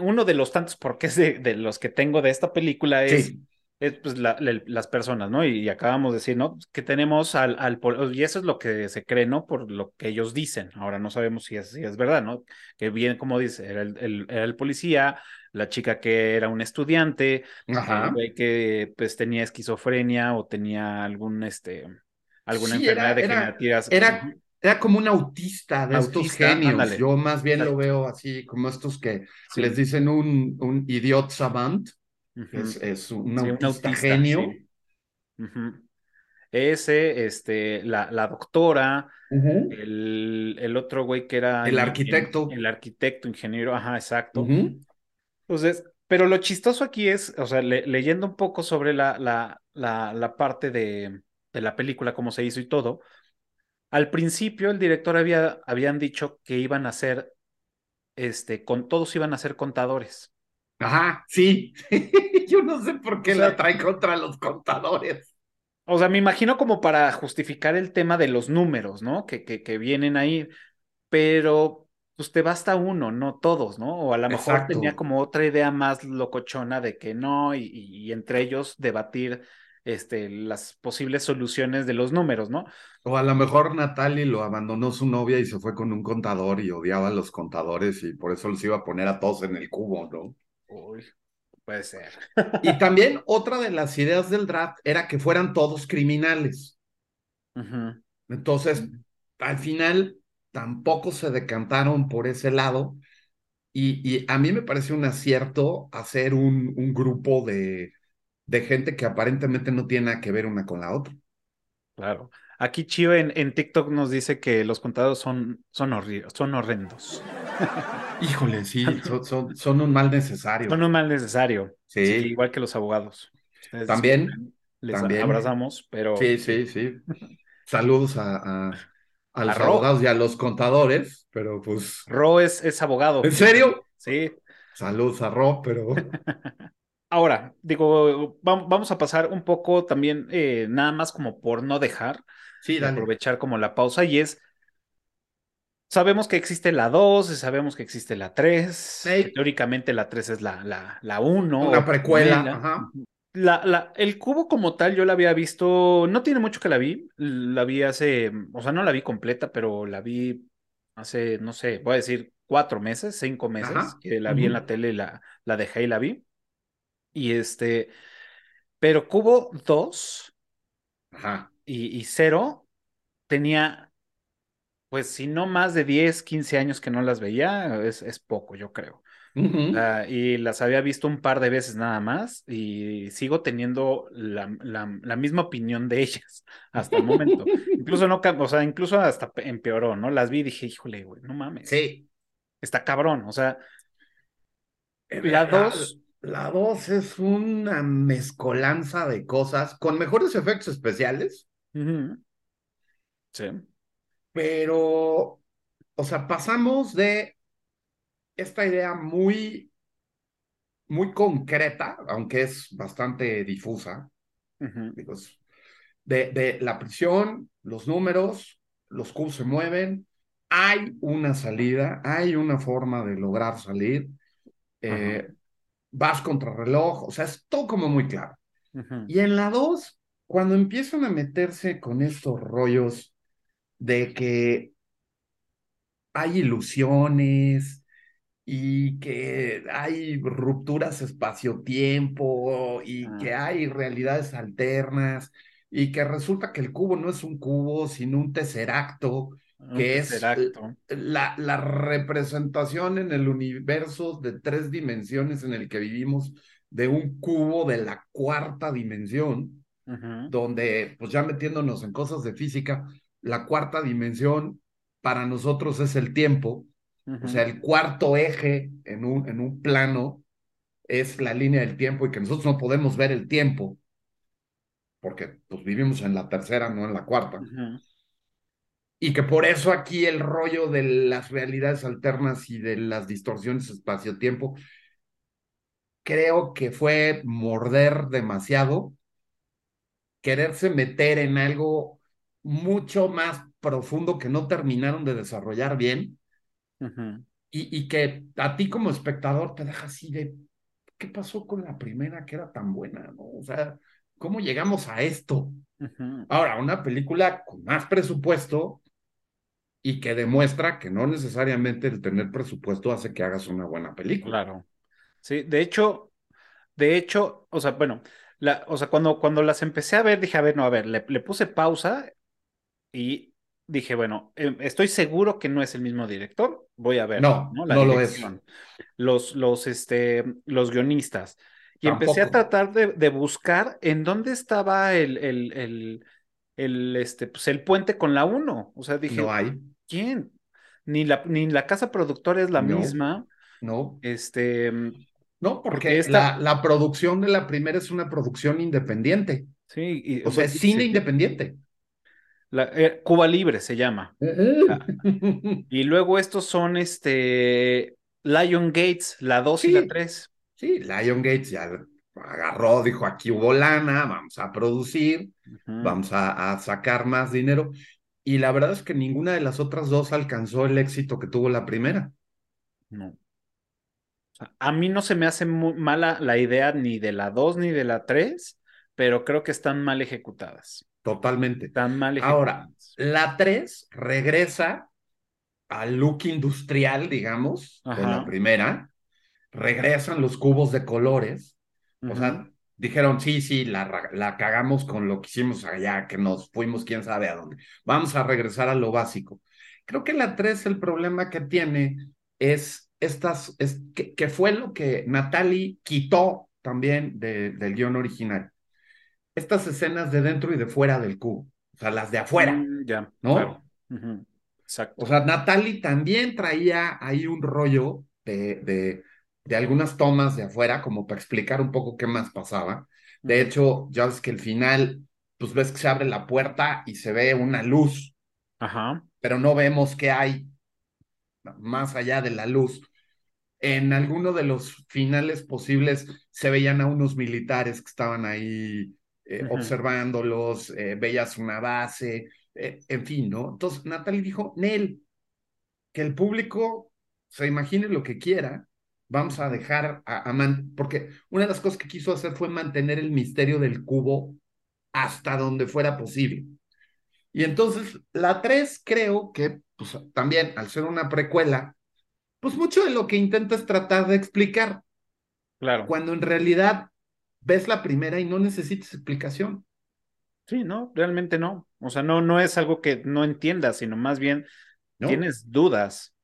uno de los tantos porqués de, de los que tengo de esta película es, Sí, es pues, la- la- las personas, ¿no? Y, acabamos de decir, ¿no? Que tenemos al, al, y eso es lo que se cree, ¿no? Por lo que ellos dicen. Ahora no sabemos si es, si es verdad, ¿no? Que bien, como dice, era el, el- era el policía, la chica que era un estudiante, ajá. güey que pues tenía esquizofrenia o tenía algún, este, alguna Sí, enfermedad era, degenerativa. era. Era como un autista de estos Autista, genios. ándale. Yo más bien lo veo así, como estos que Sí. les dicen un, un idiot savant, es, es un Sí, un autista, autista, genio. sí. Ujú. Ese, este, la, la doctora, el, el otro güey que era El arquitecto. el arquitecto, ingeniero, ajá, exacto. Entonces, pero lo chistoso aquí es, o sea, le- leyendo un poco sobre la, la, la, la parte de, de la película, cómo se hizo y todo, al principio el director había, habían dicho que iban a hacer este, con todos iban a ser contadores. Ajá, sí. [LAUGHS] Yo no sé por qué la trae contra los contadores. O sea, me imagino como para justificar el tema de los números, ¿no? Que, que, que vienen ahí, pero pues te basta uno, no todos, ¿no? O a lo mejor tenía como otra idea más locochona de que no, y, y, entre ellos debatir este, las posibles soluciones de los números, ¿no? O a lo mejor Natalie lo abandonó su novia y se fue con un contador y odiaba a los contadores y por eso los iba a poner a todos en el cubo, ¿no? Uy, puede ser. y [LAUGHS] también otra de las ideas del draft era que fueran todos criminales. Entonces, al final tampoco se decantaron por ese lado. Y, a mí me parece un acierto hacer un, un grupo de, de gente que aparentemente no tiene nada que ver una con la otra. Claro. Aquí Chio en, en TikTok nos dice que los contados son, son, son horrendos. [LAUGHS] Híjole, sí, [LAUGHS] son, son, un mal necesario. Son un mal necesario. Sí. igual que los abogados. también. Les abrazamos, pero. Sí, sí, sí. Saludos a, a, los abogados y a los contadores, pero pues. Ro es, es abogado. ¿En serio? Sí. Saludos a Ro, pero. [LAUGHS] Ahora, digo, vamos a pasar un poco también, eh, nada más como por no dejar, sí, aprovechar como la pausa, y es, sabemos que existe la 2, sabemos que existe la 3, teóricamente la 3 es la, la, la 1. Una precuela, ajá. La, la, el cubo como tal, yo la había visto, no tiene mucho que la vi, la vi hace, o sea, no la vi completa, pero la vi hace, no sé, voy a decir cuatro meses, cinco meses, que la vi en la tele, la, la dejé y la vi. Y este, pero Cubo 2 Y, y 0 tenía, pues si no más de 10, 15 años que no las veía, es, es poco, yo creo. y las había visto un par de veces nada más y sigo teniendo la, la, misma opinión de ellas [LAUGHS] hasta el momento. incluso no, o sea, incluso hasta empeoró, ¿no? Las vi y dije, híjole, güey, no mames. Sí. Está cabrón, o sea, la 2 la 2 es una mezcolanza de cosas con mejores efectos especiales. Sí. Pero, o sea, pasamos de esta idea muy, muy concreta, aunque es bastante difusa, de, de, la prisión, los números, los cubos se mueven, hay una salida, hay una forma de lograr salir. Eh, vas contra reloj, o sea, es todo como muy claro. Y en la 2, cuando empiezan a meterse con estos rollos de que hay ilusiones y que hay rupturas espacio-tiempo y que ah. hay realidades alternas y que resulta que el cubo no es un cubo, sino un tesseracto que es la, la, representación en el universo de tres dimensiones en el que vivimos de un cubo de la cuarta dimensión, donde, pues ya metiéndonos en cosas de física, la cuarta dimensión para nosotros es el tiempo, o sea, el cuarto eje en un, en un plano es la línea del tiempo y que nosotros no podemos ver el tiempo, porque pues vivimos en la tercera, no en la cuarta y que por eso aquí el rollo de las realidades alternas y de las distorsiones espacio-tiempo, creo que fue morder demasiado, quererse meter en algo mucho más profundo que no terminaron de desarrollar bien y, y, que a ti como espectador te deja así de, ¿qué pasó con la primera que era tan buena? ¿no? O sea, ¿cómo llegamos a esto? Ahora, una película con más presupuesto y que demuestra que no necesariamente el tener presupuesto hace que hagas una buena película. Claro. Sí, de hecho, de hecho, o sea, bueno, la, o sea, cuando, cuando las empecé a ver, dije, a ver, no, a ver, le, puse pausa y dije, bueno, em, estoy seguro que no es el mismo director, voy a ver. No, no, no lo es. Los, los, este, los guionistas. Y empecé a tratar de, de, buscar en dónde estaba el, el, el, el, este, pues el puente con la 1. O sea, dije, no hay. ¿Quién? Ni la, ni la casa productora es la misma. No. Este. No, porque, la, la, producción de la primera es una producción independiente. Sí. Y, o sea, es cine independiente. La, Cuba Libre se llama. Ah, y luego estos son este. Lion Gates, la 2 y la 3. Sí, Lion Gates ya agarró, dijo, aquí hubo lana, vamos a producir, vamos a, a sacar más dinero. Y la verdad es que ninguna de las otras dos alcanzó el éxito que tuvo la primera. No. A mí no se me hace muy mala la idea ni de la 2 ni de la 3, pero creo que están mal ejecutadas. Totalmente. Están mal Ahora, ejecutadas. la 3 regresa al look industrial, digamos, de la primera. Regresan los cubos de colores. O sea, dijeron, sí, sí, la, la cagamos con lo que hicimos allá, que nos fuimos quién sabe a dónde. Vamos a regresar a lo básico. Creo que la 3, el problema que tiene es estas, es que, que fue lo que Natalie quitó también de- del guion original. Estas escenas de dentro y de fuera del cubo, o sea, las de afuera, Mm, ya, ¿no? claro. Exacto. O sea, Natalie también traía ahí un rollo de, de, de algunas tomas de afuera, como para explicar un poco qué más pasaba. De hecho, ya ves que el final, pues ves que se abre la puerta y se ve una luz, Ajá. pero no vemos qué hay más allá de la luz. En alguno de los finales posibles se veían a unos militares que estaban ahí eh, observándolos, eh, veías una base, eh, en fin, ¿no? Entonces Natalie dijo, Nel, que el público se imagine lo que quiera, vamos a dejar a, a man porque una de las cosas que quiso hacer fue mantener el misterio del cubo hasta donde fuera posible. Y entonces la 3 creo que pues, también al ser una precuela, pues mucho de lo que intenta es tratar de explicar, Claro. cuando en realidad ves la primera y no necesitas explicación. Sí, no, realmente no. O sea, no, no es algo que no entiendas, sino más bien ¿no? tienes dudas.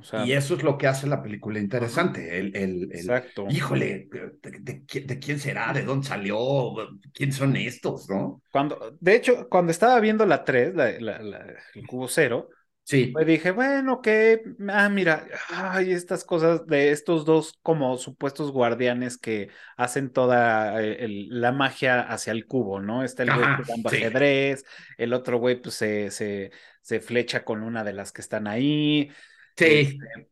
O sea, Y eso es lo que hace la película interesante. El, el, el- exacto. híjole, de, de qui- de quién será? ¿De dónde salió? ¿Quién son estos? ¿No? Cuando, de hecho, cuando estaba viendo la 3, la, la- la- el cubo cero, Sí, pues dije, bueno, que, ah, mira, ay, estas cosas de estos dos como supuestos guardianes que hacen toda eh, el- la magia hacia el cubo, ¿no? Está el güey jugando sí. ajedrez, el otro güey pues se, se, se flecha con una de las que están ahí. Sí. Este,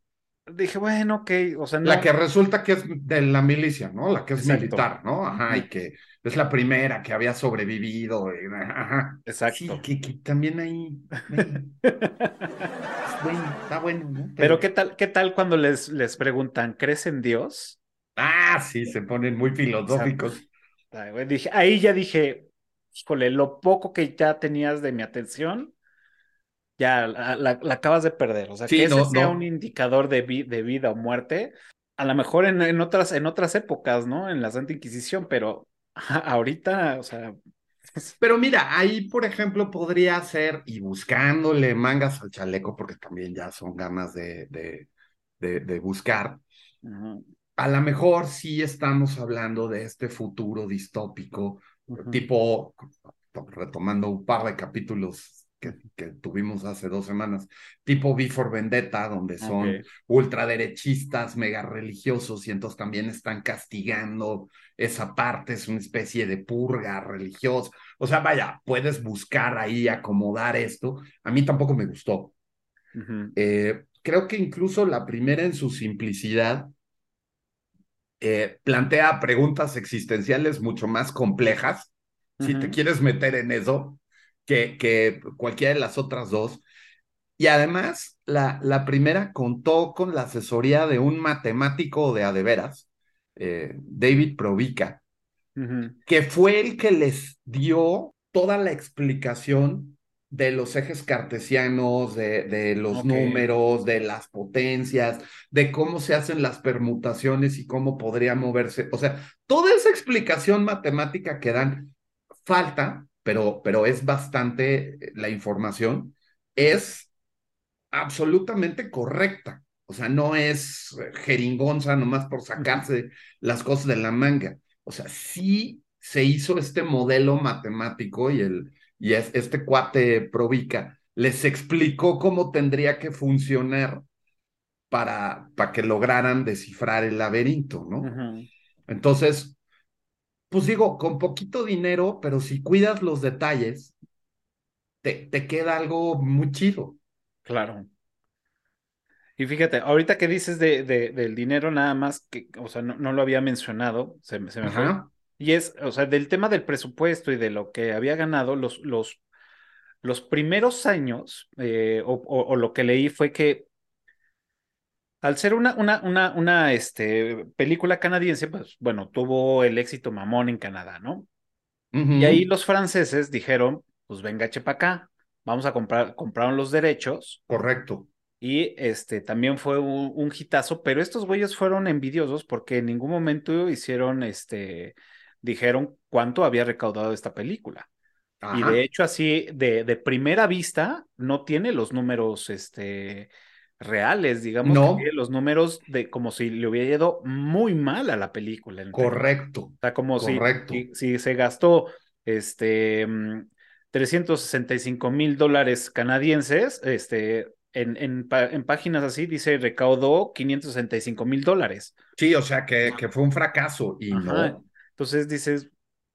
dije, bueno, ok, o sea, no. La que resulta que es de la milicia, ¿no? La que es Exacto. militar, ¿no? Ajá, y que es la primera que había sobrevivido. y- Ajá. Exacto. Sí, que, que también ahí. bueno, es bueno, está bueno, ¿no? Pero ¿qué tal, qué tal cuando les, les preguntan, ¿crees en Dios? Ah, sí, se ponen muy filosóficos. Dije, ahí ya dije, híjole, lo poco que ya tenías de mi atención, ya la, la- la acabas de perder. O sea, Sí, que ese no, sea no. un indicador de, vi- de vida o muerte, a lo mejor en, en otras, en otras épocas, ¿no? En la Santa Inquisición, pero [LAUGHS] ahorita, o sea, Pero mira, ahí, por ejemplo, podría ser, y buscándole mangas al chaleco, porque también ya son ganas de, de, de, de buscar, a lo mejor sí estamos hablando de este futuro distópico, tipo, retomando un par de capítulos que, que tuvimos hace dos semanas, tipo V for Vendetta, donde son ultraderechistas, mega religiosos, y entonces también están castigando esa parte, es una especie de purga religiosa. O sea, vaya, puedes buscar ahí acomodar esto. A mí tampoco me gustó. Eh, creo que incluso la primera en su simplicidad eh, plantea preguntas existenciales mucho más complejas, si te quieres meter en eso, que, que cualquiera de las otras dos. Y además, la, la primera contó con la asesoría de un matemático de adeveras, eh, David Provica, que fue el que les dio toda la explicación de los ejes cartesianos, de, de los números, de las potencias, de cómo se hacen las permutaciones y cómo podría moverse. O sea, toda esa explicación matemática que dan falta, pero, pero es bastante eh, la información, es absolutamente correcta. O sea, no es eh, jeringonza nomás por sacarse las cosas de la manga. O sea, sí se hizo este modelo matemático y, el, y es, este cuate Provica les explicó cómo tendría que funcionar para, para que lograran descifrar el laberinto, ¿no? Entonces, pues digo, con poquito dinero, pero si cuidas los detalles, te, te queda algo muy chido. Claro. Y fíjate, ahorita que dices de, de- del dinero nada más, que, o sea, no, no lo había mencionado, se, me- se me fue. Y es, o sea, del tema del presupuesto y de lo que había ganado, los, los, los primeros años, eh, o, o- o lo que leí fue que al ser una, una, una, una este, película canadiense, pues bueno, tuvo el éxito mamón en Canadá, ¿no? Y ahí los franceses dijeron, pues venga, chepa acá, vamos a comprar, compraron los derechos Correcto. y este también fue un, un hitazo, pero estos güeyes fueron envidiosos porque en ningún momento hicieron, este, dijeron cuánto había recaudado esta película. Y de hecho, así de, de primera vista, no tiene los números, este, reales, digamos que los números de como si le hubiera ido muy mal a la película correcto. O sea, como si, Correcto. si, si se gastó este mm, 365 mil dólares canadienses, este, en, en, en páginas así dice recaudó 565 mil dólares. Sí, o sea que, que fue un fracaso y Ajá. no. Entonces dices,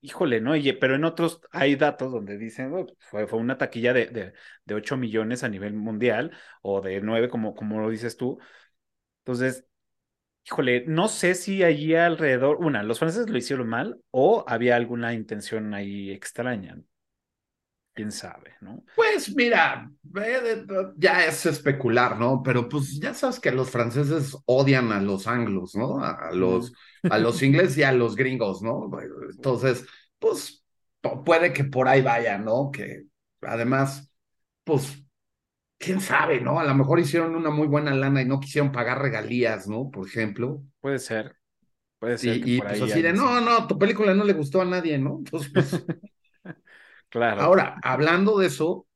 híjole, ¿no? Y- pero en otros hay datos donde dicen, "Oh, fue, una taquilla de, de, de 8 millones a nivel mundial o de 9, como, como lo dices tú. Entonces, híjole, no sé si allí alrededor, una, los franceses lo hicieron mal o había alguna intención ahí extraña. Quién sabe, ¿no? Pues mira, ya es especular, ¿no? Pero pues ya sabes que los franceses odian a los anglos, ¿no? A, los, a los ingleses y a los gringos, ¿no? Entonces, pues pu- puede que por ahí vaya, ¿no? Que además, pues, quién sabe, ¿no? A lo mejor hicieron una muy buena lana y no quisieron pagar regalías, ¿no? Por ejemplo. Puede ser, puede ser que Y, pues así de, no, no, tu película no le gustó a nadie, ¿no? Entonces, pues, [LAUGHS] Claro. ahora, hablando de eso,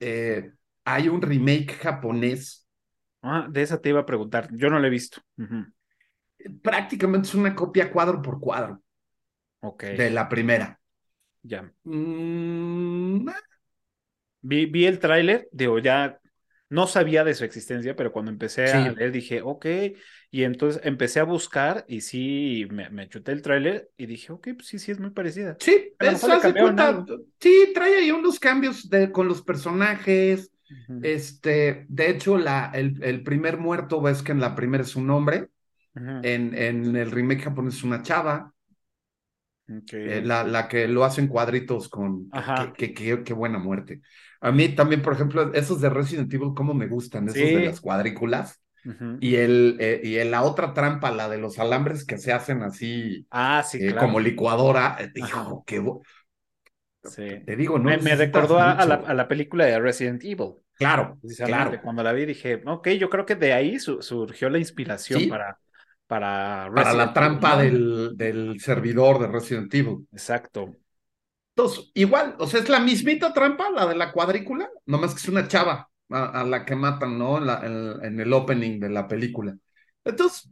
eh, hay un remake japonés, Ah, de esa te iba a preguntar. Yo no la he visto. Prácticamente es una copia cuadro por cuadro Ok, de la primera. ya. Mm, Vi, vi el tráiler, digo, ya no sabía de su existencia, pero cuando empecé a leer dije, ok, y entonces empecé a buscar y sí, me, me chuté el tráiler y dije, ok, pues sí, sí, es muy parecida. sí, A lo es, mejor le haz de cambiaron cuenta, sí, trae ahí unos cambios de, con los personajes. Este, de hecho, la, el, el primer muerto, ves que en la primera es un hombre, en, en el remake japonés es una chava, eh, la, la que lo hacen cuadritos con, qué, buena muerte. A mí también, por ejemplo, esos de Resident Evil, cómo me gustan, esos Sí. de las cuadrículas. Y, el, eh, y el- la otra trampa, la de los alambres que se hacen así Ah, sí, eh, claro. como licuadora. eh, hijo, qué bo- Sí. te digo, no Me, me recordó a, a la, mucho. a la película de Resident Evil. Claro, claro. cuando la vi dije, ok, yo creo que de ahí su- surgió la inspiración Sí. para, para Para la Resident Evil, trampa del, del servidor de Resident Evil. Exacto. Entonces, igual, o sea, es la mismita trampa, la de la cuadrícula, nomás que es una chava a, a la que matan, ¿no? En, la- en- en el opening de la película. Entonces,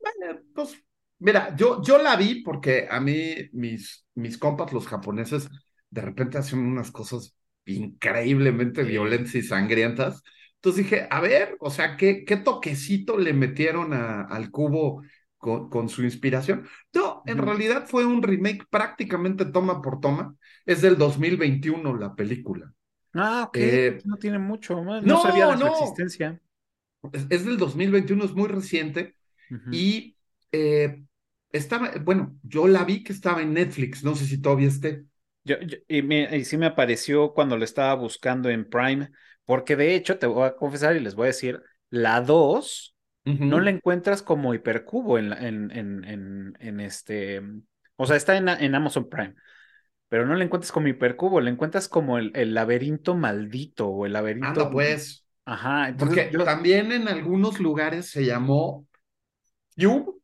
bueno, pues, mira, yo, yo la vi porque a mí, mis, mis compas, los japoneses, de repente hacen unas cosas increíblemente violentas y sangrientas. Entonces dije, a ver, o sea, ¿qué, qué toquecito le metieron a- al cubo con, con su inspiración? No, en realidad fue un remake prácticamente toma por toma. Es del 2021 la película. Ah, ok. Eh, no tiene mucho. No, no, sabía de su no. existencia. Es, es del 2021, es muy reciente. Y eh, estaba, bueno, yo la vi que estaba en Netflix, no sé si todavía esté. Yo- yo- y, me- y sí me apareció cuando lo estaba buscando en Prime, porque de hecho te voy a confesar y les voy a decir, la 2 Ujú. no la encuentras como hipercubo en, la- en, en, en, en este, o sea, está en, en Amazon Prime, pero no la encuentras como hipercubo, la encuentras como el, el laberinto maldito o el laberinto. Anda, pues. Ajá, entonces Porque yo- también en algunos lugares se llamó Cube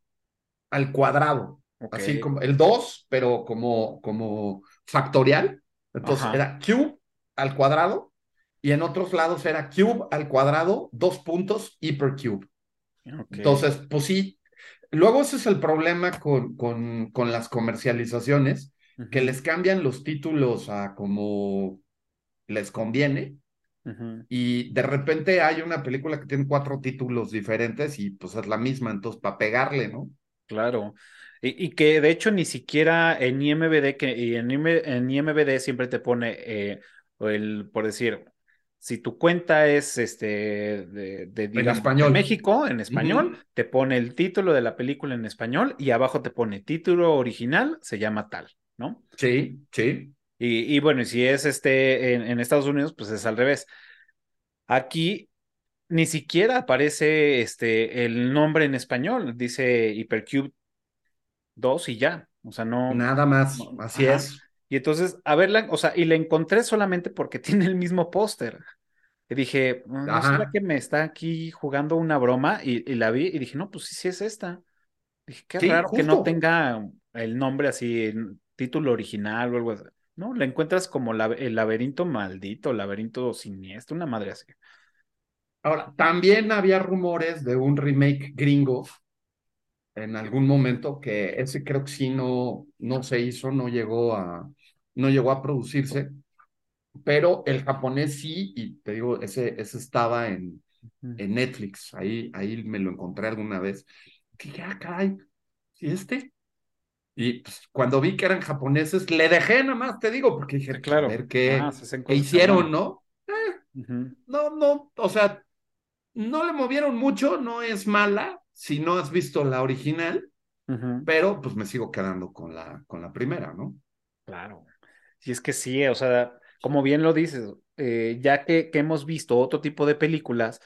al cuadrado. Así como el 2, pero como, como factorial. Entonces Ajá. era cube al cuadrado y en otros lados era cube al cuadrado, dos puntos, hypercube. ok. Entonces, pues sí. Luego ese es el problema con, con, con las comercializaciones, que les cambian los títulos a como les conviene y de repente hay una película que tiene cuatro títulos diferentes y pues es la misma, entonces para pegarle, ¿no? Claro. Y, y que de hecho ni siquiera en IMBD, que y en, IM en IMBD siempre te pone eh, el, por decir, Si tu cuenta es este de, de, digamos, español. de México, en español, te pone el título de la película en español y abajo te pone título original, se llama tal, ¿no? Sí, sí. Y, y bueno, y si es este en, en Estados Unidos, pues es al revés. Aquí ni siquiera aparece este el nombre en español, dice Hypercube 2 y ya. O sea, no. Nada más, no, así ajá. es. Y entonces, a verla, o sea, y la encontré solamente porque [LAUGHS] tiene el mismo póster. Y dije, "Mm, ¿no será que me está aquí jugando una broma? Y, y la vi y dije, no, pues sí, sí es esta. Dije, qué Sí, raro que no tenga el nombre así, título original o algo así. No, la encuentras como la- el laberinto maldito, laberinto siniestro, una madre así. Ahora, también había rumores de un remake gringo en algún momento que ese creo que sí no, no se hizo, no llegó a, no llegó a producirse, pero el japonés sí, y te digo, ese, ese estaba en, en Netflix, ahí, ahí me lo encontré alguna vez. Que ya, caray, ¿y este? Y pues, cuando vi que eran japoneses, le dejé nada más, te digo, porque dije, Sí, pues, a claro. ver qué, Ah, qué hicieron. ¿no? Ujú, No, no, o sea, no le movieron mucho, no es mala si no has visto la original, ujú. pero pues me sigo quedando con la, con la primera, ¿no? Claro. Y es que sí, o sea, como bien lo dices, eh, ya que, que hemos visto otro tipo de películas,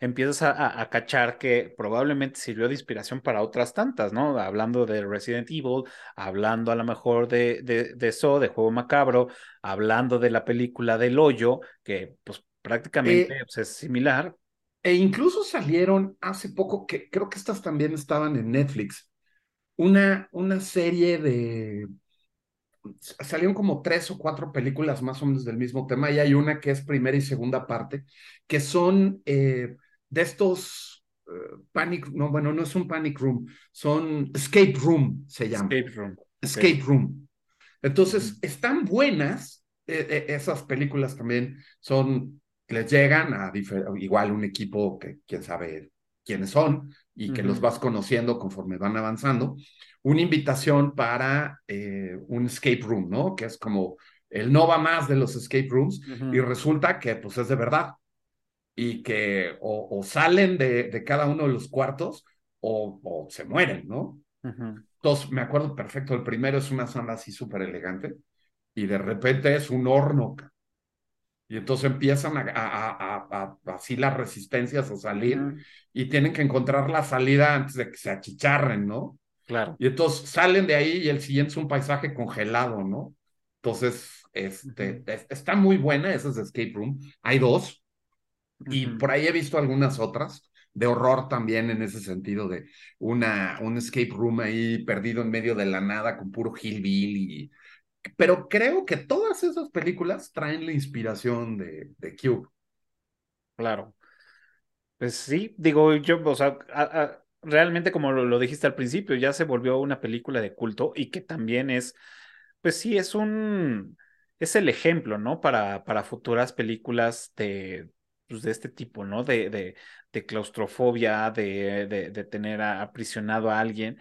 empiezas a, a- a cachar que probablemente sirvió de inspiración para otras tantas, ¿no? Hablando de Resident Evil, hablando a lo mejor de, de, de Saw, de Juego Macabro, hablando de la película del Hoyo, que pues prácticamente Eh, pues, es similar. e incluso salieron hace poco, que creo que estas también estaban en Netflix, una, una serie de, salieron como tres o cuatro películas más o menos del mismo tema y hay una que es primera y segunda parte, que son eh, de estos eh, panic, no, bueno, no es un panic room, son escape room, se llama. Escape Room. Escape Room. Entonces, están buenas. eh, eh, esas películas también son, les llegan a igual un equipo que quién sabe quiénes son y que los vas conociendo conforme van avanzando. Una invitación para eh, un escape room, ¿no? Que es como el no va más de los escape rooms y resulta que pues es de verdad y que o, o salen de, de cada uno de los cuartos o, o se mueren, ¿no? Ujú. Entonces, me acuerdo perfecto, el primero es una sala así súper elegante y de repente es un horno. Y entonces empiezan a, a- a- a- a- así las resistencias a salir y tienen que encontrar la salida antes de que se achicharren, ¿no? Claro. Y entonces salen de ahí y el siguiente es un paisaje congelado, ¿no? Entonces, este, es- está muy buena, esa es Escape Room. Hay dos y por ahí he visto algunas otras de horror también en ese sentido de una, un escape room ahí perdido en medio de la nada con puro hillbilly. Pero creo que todas esas películas traen la inspiración de, de Cube. Claro. Pues sí, digo yo, o sea, a- a- realmente como lo, lo dijiste al principio, ya se volvió una película de culto y que también es, pues sí, es un, es el ejemplo, ¿no? Para, para futuras películas de, pues de este tipo, ¿no? De, de, de claustrofobia, de, de, de tener a- aprisionado a alguien.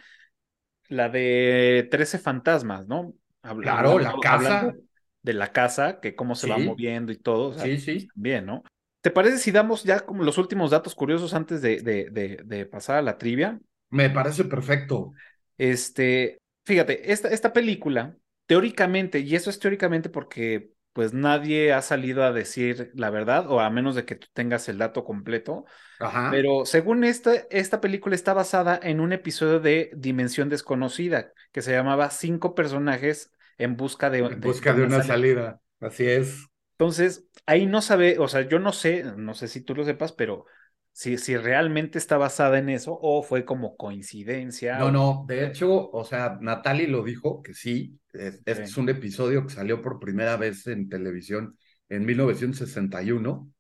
La de Trece fantasmas, ¿no? Habl- Claro, la casa, de la casa, que cómo se va moviendo y todo, o sea, sí, sí, también, ¿no? ¿Te parece si damos ya como los últimos datos curiosos antes de, de, de, de pasar a la trivia? me parece perfecto. Este, fíjate, esta, esta película, teóricamente, y eso es teóricamente porque pues nadie ha salido a decir la verdad, o a menos de que tú tengas el dato completo, Ajá, pero según esta, esta película está basada en un episodio de Dimensión Desconocida, que se llamaba Cinco personajes en busca de, en busca de de una una salida. salida. Así es. Entonces, ahí no sabe, o sea, yo no sé, no sé si tú lo sepas, pero si, si realmente está basada en eso o fue como coincidencia No, o... no, de hecho, o sea, Natalie lo dijo que sí, es- este es un episodio que salió por primera vez en televisión en 1961.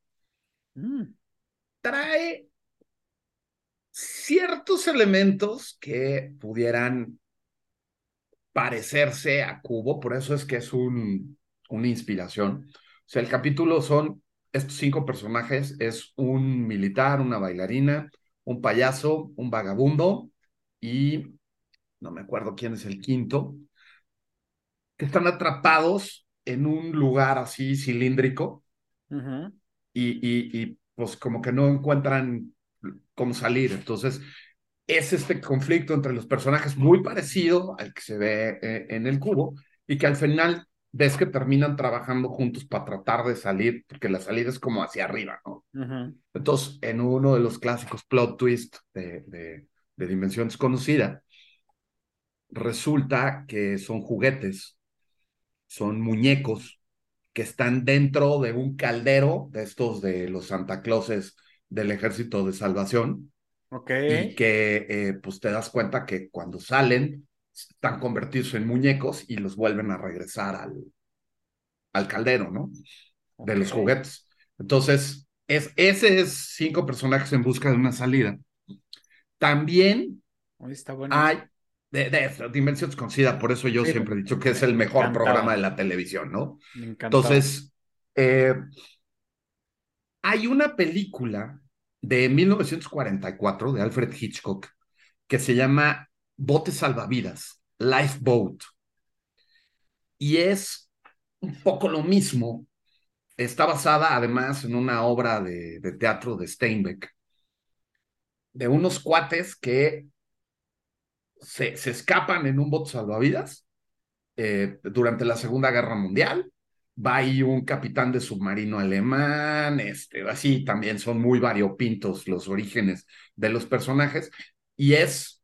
Mm, Trae ciertos elementos que pudieran parecerse a Cubo, por eso es que es un, una inspiración. O sea, el capítulo son estos cinco personajes, es un militar, una bailarina, un payaso, un vagabundo y no me acuerdo quién es el quinto, que están atrapados en un lugar así cilíndrico y, y pues como que no encuentran cómo salir. Entonces, es este conflicto entre los personajes muy parecido al que se ve eh, en el cubo y que al final ves que terminan trabajando juntos para tratar de salir, porque la salida es como hacia arriba, ¿no? Entonces, en uno de los clásicos plot twist de, de, de Dimensión Desconocida, resulta que son juguetes, son muñecos que están dentro de un caldero de estos de los Santa Clauses del Ejército de Salvación. Ok. Y que eh, pues te das cuenta que cuando salen están convertidos en muñecos y los vuelven a regresar al, al caldero, ¿no? De los juguetes. Entonces, es, ese es cinco personajes en busca de una salida. También está bueno. hay de, de esta Dimensión Desconocida, por eso yo Sí, siempre he dicho que es el mejor programa de la televisión, ¿no? Me encantó. Entonces, eh, hay una película de 1944 de Alfred Hitchcock que se llama Bote Salvavidas, Lifeboat. Y es un poco lo mismo. Está basada además en una obra de, teatro de Steinbeck, de unos cuates que se, se escapan en un bote salvavidas eh, durante la Segunda Guerra Mundial. Va ahí un capitán de submarino alemán, este, así también son muy variopintos los orígenes de los personajes, y es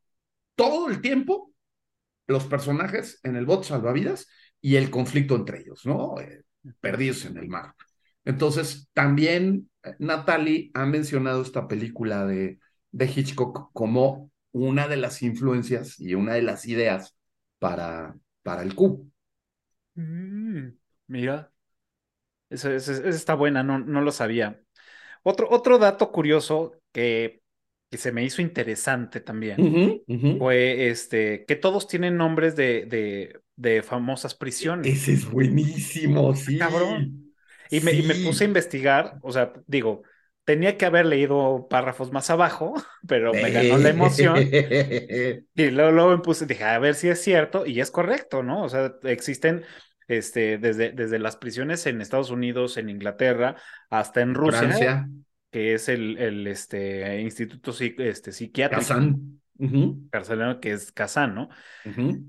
todo el tiempo los personajes en el bote salvavidas y el conflicto entre ellos, ¿no? Eh, perdidos en el mar. Entonces, también eh, Natalie ha mencionado esta película de, de Hitchcock como una de las influencias y una de las ideas para, para el cubo. Mm, mira, eso está buena, no, no lo sabía. Otro, otro dato curioso que, que se me hizo interesante también Ujú, ujú. fue este, que todos tienen nombres de, de, de famosas prisiones. Ese es buenísimo, sí. cabrón. Y me, y me Sí. puse a investigar, o sea, digo, tenía que haber leído párrafos más abajo, [LAUGHS] pero me ganó la emoción. [LAUGHS] Y luego, luego me puse, dije, a ver si es cierto, y es correcto, ¿no? O sea, existen este, desde, desde las prisiones en Estados Unidos, en Inglaterra, hasta en Rusia, Francia, que es el, el este, Instituto este, Psiquiátrico Kazán. Ujú, Carcelero, que es Kazán, ¿no?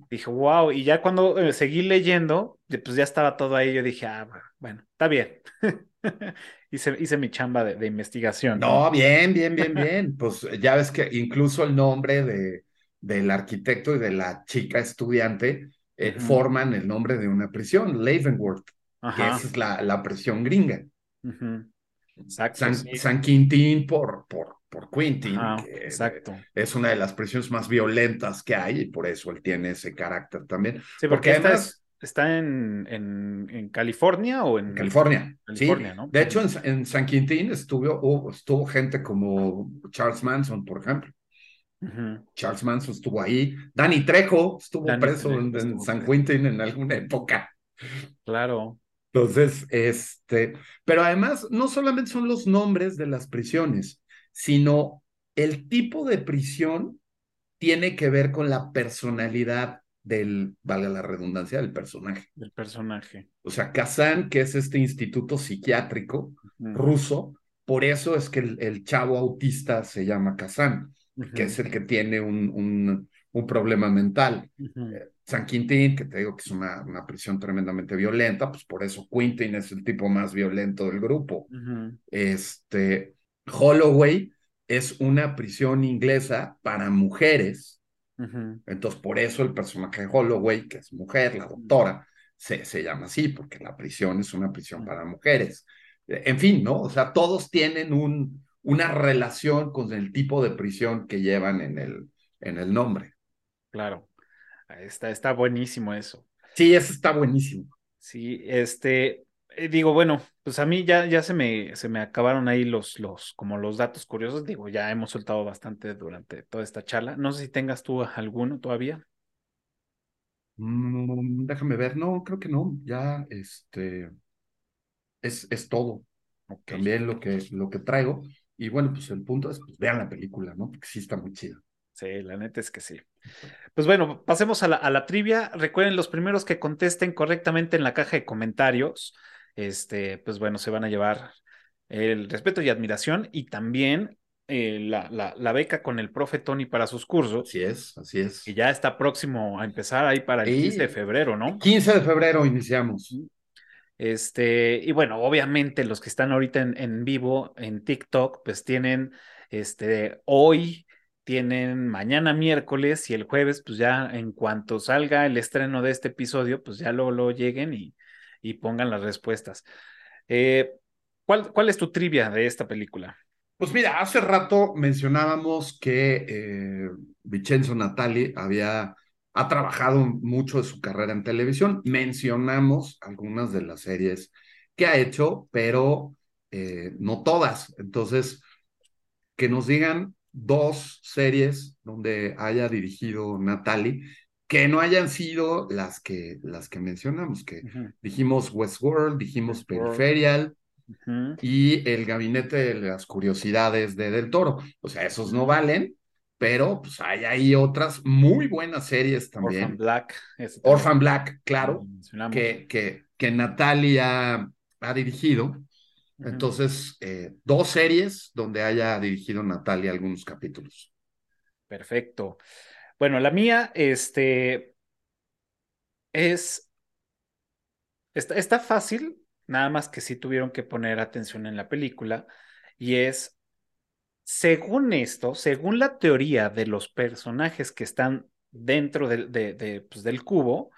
Dije, wow, y ya cuando eh, seguí leyendo, pues ya estaba todo ahí, yo dije, ah, bueno, está bien. [LAUGHS] hice, hice mi chamba de, de investigación. No, bien, bien, bien, bien. Pues ya ves que incluso el nombre de, del arquitecto y de la chica estudiante eh, forman el nombre de una prisión, Leavenworth, que esa es la, la prisión gringa. ujú. Exacto. San, sí. San Quintín por, por, por Quintín, que exacto. es una de las prisiones más violentas que hay y por eso él tiene ese carácter también. Sí, porque, porque esta además- es- está en, en, en California o en California, California, sí. ¿no? De hecho, en, en San Quintín estuvo, estuvo gente como Charles Manson, por ejemplo. Charles Manson estuvo ahí. Danny Trejo estuvo Danny preso Trejo en, estuvo San. Quintín en alguna época. Claro. Entonces, este, pero además no solamente son los nombres de las prisiones, sino el tipo de prisión tiene que ver con la personalidad del, valga la redundancia, del personaje. El personaje. O sea, Kazán, que es este instituto psiquiátrico ruso, por eso es que el, el chavo autista se llama Kazán, que es el que tiene un, un, un problema mental. Ujú. San Quintín, que te digo que es una, una prisión tremendamente violenta, pues por eso Quintín es el tipo más violento del grupo. Este, Holloway es una prisión inglesa para mujeres, entonces por eso el personaje de Holloway, que es mujer, la doctora, se, se llama así, porque la prisión es una prisión para mujeres. Eh, En fin, ¿no? O sea, todos tienen un, una relación con el tipo de prisión que llevan en el, en el nombre. Claro. Está, está buenísimo eso. Sí, eso está buenísimo. Sí, este, eh, digo, bueno, pues a mí ya, ya se me, se me acabaron ahí los, los, como los datos curiosos. Digo, ya hemos soltado bastante durante toda esta charla. No sé si tengas tú alguno todavía. Mm, déjame ver, no, creo que no, ya este es, es todo. También lo que, lo que traigo. Y bueno, pues el punto es, pues vean la película, ¿no? Porque sí está muy chida. Sí, la neta es que sí. Pues bueno, pasemos a la, a la trivia. Recuerden, los primeros que contesten correctamente en la caja de comentarios, este, pues bueno, se van a llevar el respeto y admiración y también eh, la, la, la, beca con el profe Tony para sus cursos. Así es, así es. Y ya está próximo a empezar ahí para el y 15 de febrero, ¿no? 15 de febrero iniciamos. Este, y bueno, obviamente los que están ahorita en, en vivo en TikTok, pues tienen este hoy, tienen mañana miércoles y el jueves, pues ya en cuanto salga el estreno de este episodio, pues ya luego, lo lleguen y, y, pongan las respuestas. Eh, ¿cuál, ¿Cuál es tu trivia de esta película? Pues mira, hace rato mencionábamos que eh, Vincenzo Natali había ha trabajado mucho de su carrera en televisión. Mencionamos algunas de las series que ha hecho, pero eh, no todas. Entonces, que nos digan dos series donde haya dirigido Natalie que no hayan sido las que, las que mencionamos, que dijimos Westworld, dijimos Peripheral, y el gabinete de las curiosidades de Del Toro. O sea, esos no valen, pero pues hay ahí otras muy buenas series también. Orphan Black. Orphan Black, claro, que, que, que Natalia ha dirigido. Entonces, eh, dos series donde haya dirigido Natalia algunos capítulos. Perfecto. Bueno, la mía, este, es, está, está fácil, nada más que sí tuvieron que poner atención en la película, y es, según esto, según la teoría de los personajes que están dentro de, de, pues, del cubo,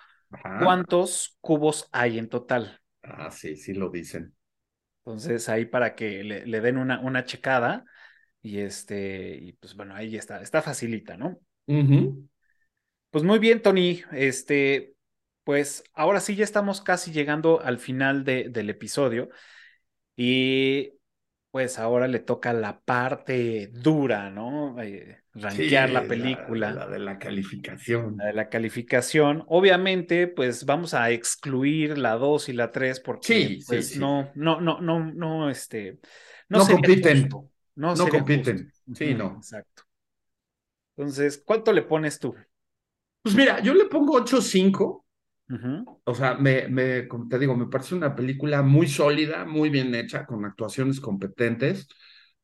¿cuántos cubos hay en total? Ah, sí, sí lo dicen. Entonces, ahí para que le, den una, una checada, y este, y pues bueno, ahí está, está facilita, ¿no? Pues muy bien, Tony, este, pues ahora sí ya estamos casi llegando al final de, del episodio y pues ahora le toca la parte dura, ¿no? Eh, rankear la película. La, de la calificación. La de la calificación. Obviamente, pues vamos a excluir la 2 y la 3 porque pues, no, no, no, no, no, este. No, compiten. No, compiten. Sí, no. Exacto. Entonces, ¿cuánto le pones tú? Pues mira, yo le pongo 8.5 o sea, me, me, como te digo, me parece una película muy sólida, muy bien hecha, con actuaciones competentes,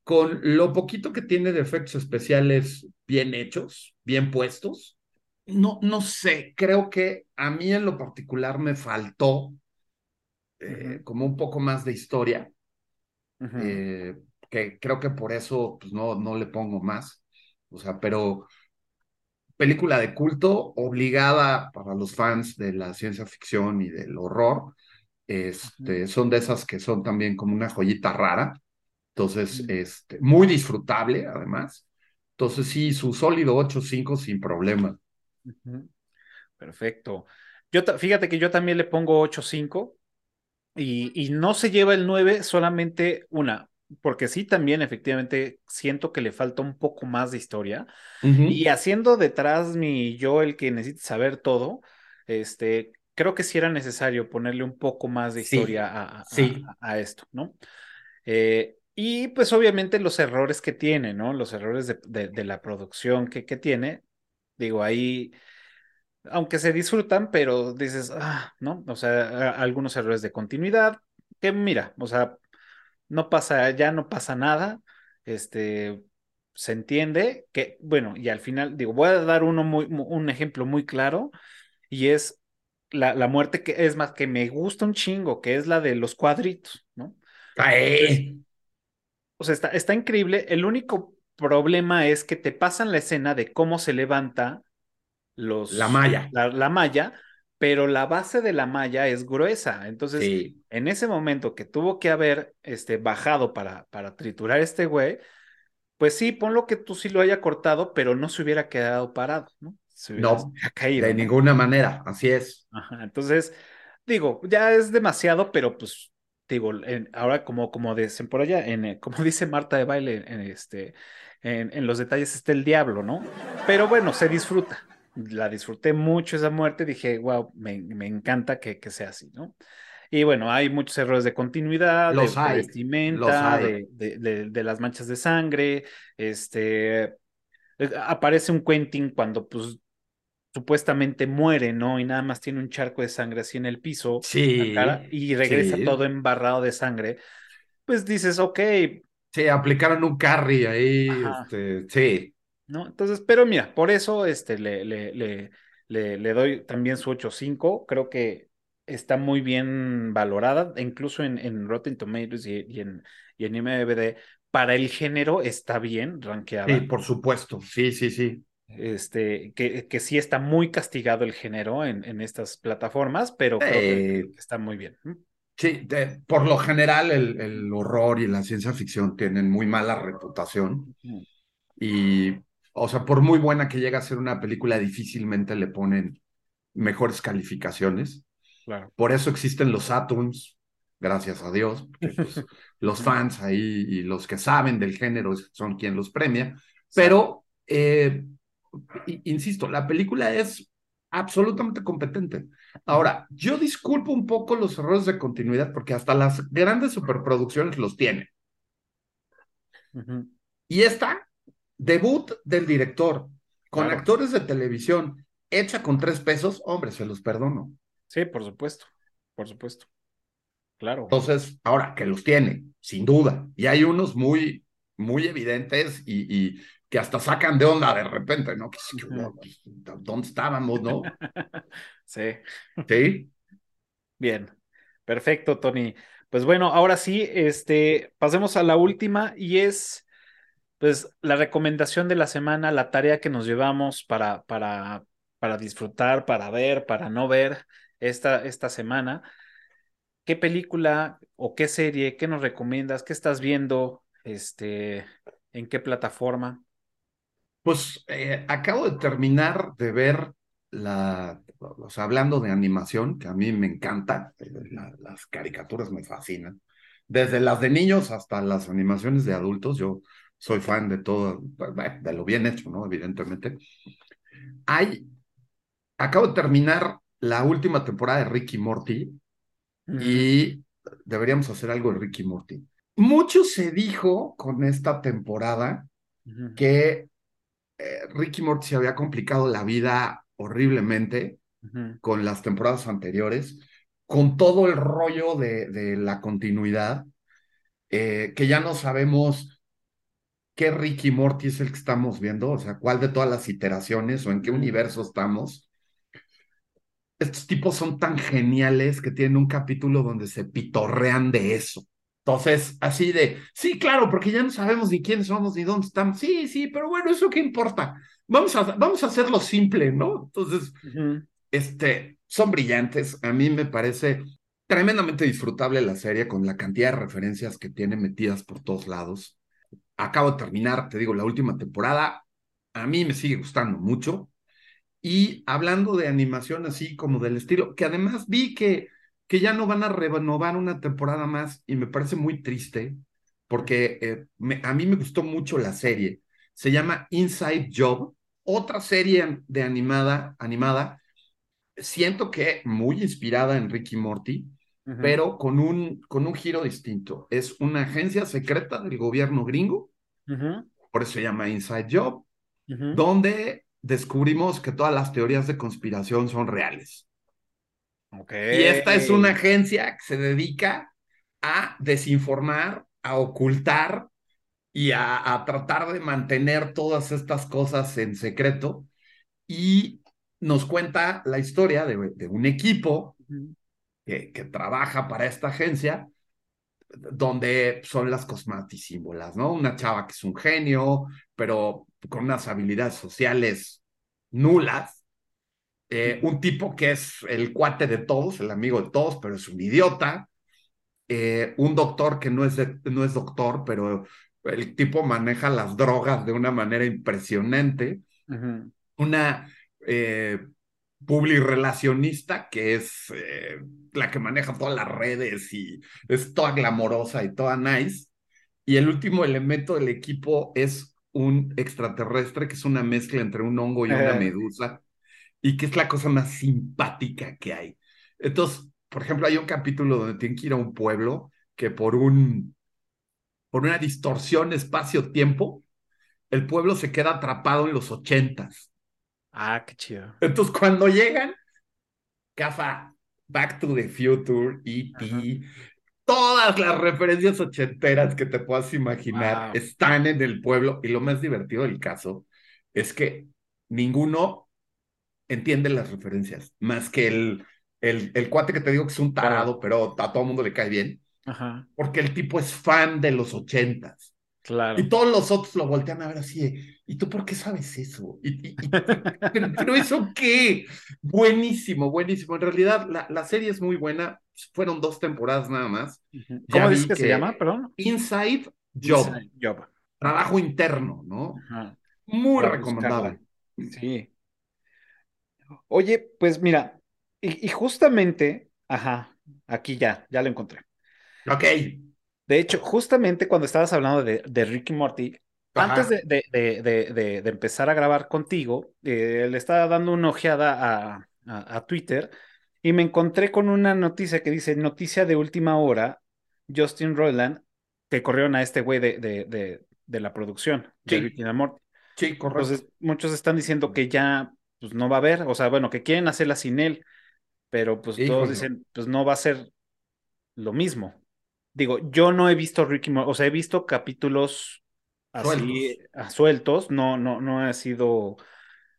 con lo poquito que tiene de efectos especiales bien hechos, bien puestos. No, no sé, creo que a mí en lo particular me faltó eh, como un poco más de historia, eh, que creo que por eso pues no, no le pongo más. O sea, pero película de culto obligada para los fans de la ciencia ficción y del horror. Este, son de esas que son también como una joyita rara. Entonces, este, muy disfrutable además. Entonces, sí, su sólido 8-5 sin problema. Perfecto. Yo, fíjate que yo también le pongo 8-5 y, y no se lleva el 9 solamente una, porque sí, también efectivamente siento que le falta un poco más de historia. Y haciendo detrás mi yo el que necesite saber todo, este, creo que sí era necesario ponerle un poco más de historia a, a, esto, ¿no? Eh, y pues obviamente los errores que tiene, ¿no? Los errores de, de, la producción que, que tiene, digo, ahí aunque se disfrutan, pero dices, ah, ¿no? O sea, algunos errores de continuidad, que mira, o sea, no pasa, ya no pasa nada, este, se entiende que, bueno, y al final, digo, voy a dar uno muy, un ejemplo muy claro, y es la, la, muerte que es más que me gusta un chingo, que es la de los cuadritos, ¿no? O sea, está, está increíble. El único problema es que te pasan la escena de cómo se levanta los, la malla. La, la malla, pero la base de la malla es gruesa. Entonces, en ese momento que tuvo que haber este, bajado para, para triturar este güey, pues sí, ponlo que tú sí lo haya cortado, pero no se hubiera quedado parado, ¿no? Se no, caído, de ninguna manera, así es. Ajá, entonces, digo, ya es demasiado, pero pues, digo, ahora como, como dicen por allá, en, eh, como [LAUGHS] dice Marta de Baile, en, este, en, en los detalles está el diablo, ¿no? Pero bueno, se disfruta la disfruté mucho esa muerte, dije, wow, me, me encanta que, que, sea así, ¿no? Y bueno, hay muchos errores de continuidad, de, vestimenta, de, de, de, las manchas de sangre, este, eh, aparece un Quentin cuando pues supuestamente muere, ¿no? Y nada más tiene un charco de sangre así en el piso, sí, y regresa todo embarrado de sangre. pues dices, ok. Sí, aplicaron un carry ahí, este, sí. ¿No? Entonces, pero mira, por eso este, le, le, le, le, le doy también su 8.5. Creo que está muy bien valorada, incluso en, en Rotten Tomatoes y, y, en, y en IMDb. Para el género está bien rankeada. Sí, por supuesto, sí, sí, sí. Este, que, que sí está muy castigado el género en, en estas plataformas, pero creo que Eh, está muy bien. Sí, de- por lo general el, el horror y la ciencia ficción tienen muy mala reputación y, o sea, por muy buena que llegue a ser una película, difícilmente le ponen mejores calificaciones. Claro. Por eso existen los Saturns, gracias a Dios, porque, pues, [LAUGHS] los fans ahí y los que saben del género son quien los premia. Pero, eh, insisto, la película es absolutamente competente. Ahora, yo disculpo un poco los errores de continuidad porque hasta las grandes superproducciones los tienen. Ujú. Y esta, debut del director, con Claro. actores de televisión, hecha con tres pesos, hombre, se los perdono. Sí, por supuesto, por supuesto. Claro. Entonces, ahora que los tiene, sin duda, y hay unos muy, muy evidentes y, y que hasta sacan de onda de repente, ¿no? ¿Dónde estábamos, no? [LAUGHS] Sí, Sí. bien. Perfecto, Tony. Pues bueno, ahora sí, este, pasemos a la última y es, pues, la recomendación de la semana, la tarea que nos llevamos para, para, para disfrutar, para ver, para no ver esta, esta semana. ¿Qué película o qué serie, qué nos recomiendas? ¿Qué estás viendo? Este, ¿en qué plataforma? Pues eh, acabo de terminar de ver la, o sea, hablando de animación, que a mí me encanta, eh, la- las caricaturas me fascinan, desde las de niños hasta las animaciones de adultos, yo soy fan de todo, de lo bien hecho, ¿no? Evidentemente. Hay, acabo de terminar la última temporada de Ricky Morty y deberíamos hacer algo de Ricky Morty. Mucho se dijo con esta temporada que eh, Ricky Morty se había complicado la vida horriblemente con las temporadas anteriores, con todo el rollo de, de la continuidad, eh, que ya no sabemos qué Ricky Morty es el que estamos viendo, o sea, cuál de todas las iteraciones o en qué universo estamos. Estos tipos son tan geniales que tienen un capítulo donde se pitorrean de eso. Entonces, así de, sí, claro, porque ya no sabemos ni quiénes somos ni dónde estamos. Sí, sí, pero bueno, eso qué importa. Vamos a, vamos a hacerlo simple, ¿no? Entonces, Ujú. este, son brillantes. A mí me parece tremendamente disfrutable la serie con la cantidad de referencias que tiene metidas por todos lados. Acabo de terminar, te digo, la última temporada. A mí me sigue gustando mucho. Y hablando de animación así como del estilo, que además vi que, que ya no van a renovar una temporada más y me parece muy triste porque eh, me- a mí me gustó mucho la serie. Se llama Inside Job, otra serie de animada, animada. Siento que muy inspirada en Ricky Morty, pero con un, con un giro distinto. Es una agencia secreta del gobierno gringo, por eso se llama Inside Job, donde descubrimos que todas las teorías de conspiración son reales. Y esta es una agencia que se dedica a desinformar, a ocultar y a, a tratar de mantener todas estas cosas en secreto. Y nos cuenta la historia de, de un equipo que, que trabaja para esta agencia, donde son las cosmatisímbolas, ¿no? Una chava que es un genio, pero con unas habilidades sociales nulas. Eh, un tipo que es el cuate de todos, el amigo de todos, pero es un idiota. Eh, un doctor que no es, de- no es doctor, pero el tipo maneja las drogas de una manera impresionante. Una eh, publirelacionista que es eh, la que maneja todas las redes y es toda glamorosa y toda nice. Y el último elemento del equipo es un extraterrestre que es una mezcla entre un hongo y una medusa y que es la cosa más simpática que hay. Entonces, por ejemplo, hay un capítulo donde tienen que ir a un pueblo que por un por una distorsión espacio-tiempo, el pueblo se queda atrapado en los ochentas. Ah, qué chido. Entonces, cuando llegan, caza Back to the Future, E.T., todas las referencias ochenteras que te puedas imaginar Wow. están en el pueblo. Y lo más divertido del caso es que ninguno entiende las referencias, más que el, el, el cuate que te digo que es un tarado, pero a todo mundo le cae bien, Ajá, porque el tipo es fan de los ochentas. claro. Y todos los otros lo voltean a ver así ¿y tú por qué sabes eso? ¿Y, y- y- pero, pero eso qué? Buenísimo, buenísimo. En realidad, la, la serie es muy buena. Fueron dos temporadas nada más. ¿Cómo dices que, se llama? Perdón. Inside Job, Inside Job. trabajo interno, ¿no? Ajá. Muy Para recomendable. Sí. Oye, pues mira, y, y justamente, ajá, aquí ya, ya lo encontré. Ok. De hecho, justamente cuando estabas hablando de, de Ricky Morty, Ajá. antes de, de- de- de- de- de empezar a grabar contigo, eh, le estaba dando una ojeada a, a- a Twitter y me encontré con una noticia que dice, noticia de última hora, Justin Roiland, que corrieron a este güey de, de, de- de la producción de Sí. Ricky and Morty. Sí, correcto. Entonces, muchos están diciendo que ya pues, no va a haber, o sea, bueno, que quieren hacerla sin él, pero pues todos dicen, pues no va a ser lo mismo. Digo, yo no he visto Ricky Morty, o sea, he visto capítulos así sueltos, no, no, no he sido,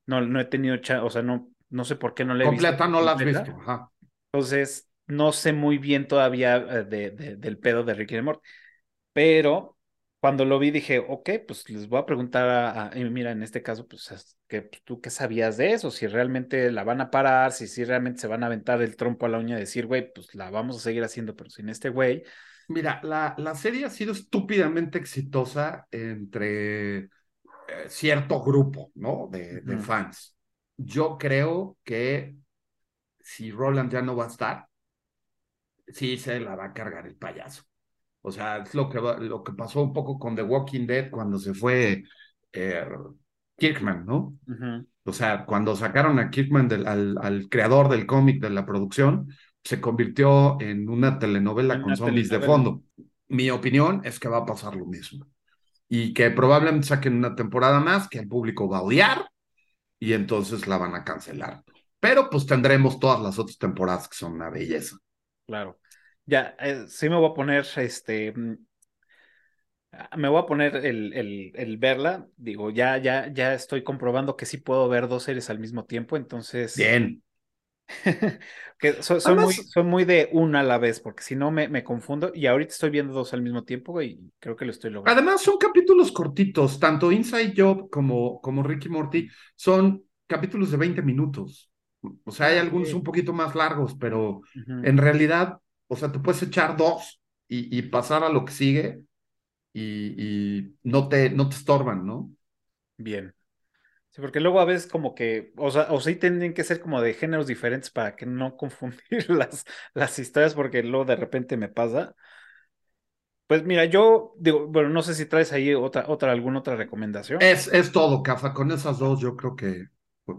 no, no he tenido, o sea, no, no sé por qué no le he visto Completa no la has completa. visto. Ajá. Entonces, no sé muy bien todavía eh, de, de- del pedo de Ricky Morty. Pero cuando lo vi dije, ok, pues les voy a preguntar a, a- y mira, en este caso, pues, es que pues, tú qué sabías de eso, si realmente la van a parar, si, si realmente se van a aventar el trompo a la uña y decir, güey, pues la vamos a seguir haciendo, pero sin este güey. Mira, la, la serie ha sido estúpidamente exitosa entre eh, cierto grupo, ¿no? De, fans. Yo creo que si Roland ya no va a estar, sí se la va a cargar el payaso. O sea, es lo que, lo que pasó un poco con The Walking Dead cuando se fue eh, Kirkman, ¿no? Ujú. O sea, cuando sacaron a Kirkman del- al, al creador del cómic de la producción, se convirtió en una telenovela En con una zombies de fondo. Mi opinión es que va a pasar lo mismo. Y que probablemente saquen una temporada más que el público va a odiar y entonces la van a cancelar. Pero pues tendremos todas las otras temporadas que son una belleza. Claro. Ya, eh, sí me voy a poner, este, mm, ah, me voy a poner el, el, el verla. Digo, ya, ya, ya estoy comprobando que sí puedo ver dos series al mismo tiempo, entonces. Bien. [LAUGHS] que soy, soy muy, soy muy de una a la vez, porque si no me, me confundo. Y ahorita estoy viendo dos al mismo tiempo y creo que lo estoy logrando. Además, son capítulos cortitos, tanto Inside Job como, como Ricky Morty son capítulos de 20 minutos. O sea, hay algunos ok. un poquito más largos, pero en realidad, o sea, tú puedes echar dos y, y pasar a lo que sigue y, y no te, no te estorban, ¿no? Bien. Sí, porque luego a veces como que, o sea, o sí tienen que ser como de géneros diferentes para que no [LAUGHS] confundir las, las historias, porque luego de repente me pasa. Pues mira, yo digo, bueno, no sé si traes ahí otra, otra, alguna otra recomendación. Es, es todo, Cafa. Con esas dos, yo creo que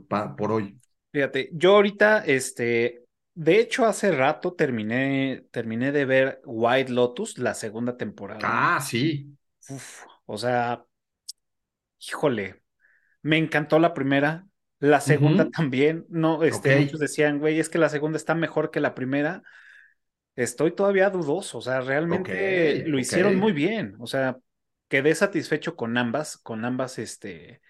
pa- por hoy. Fíjate, yo ahorita, este, de hecho, hace rato terminé, terminé de ver White Lotus, la segunda temporada. Ah, sí. Uf, o sea, híjole, me encantó la primera, la segunda también. No, este, Ok. muchos decían, güey, es que la segunda está mejor que la primera. Estoy todavía dudoso, o sea, realmente lo hicieron muy bien. O sea, quedé satisfecho con ambas, con ambas, este,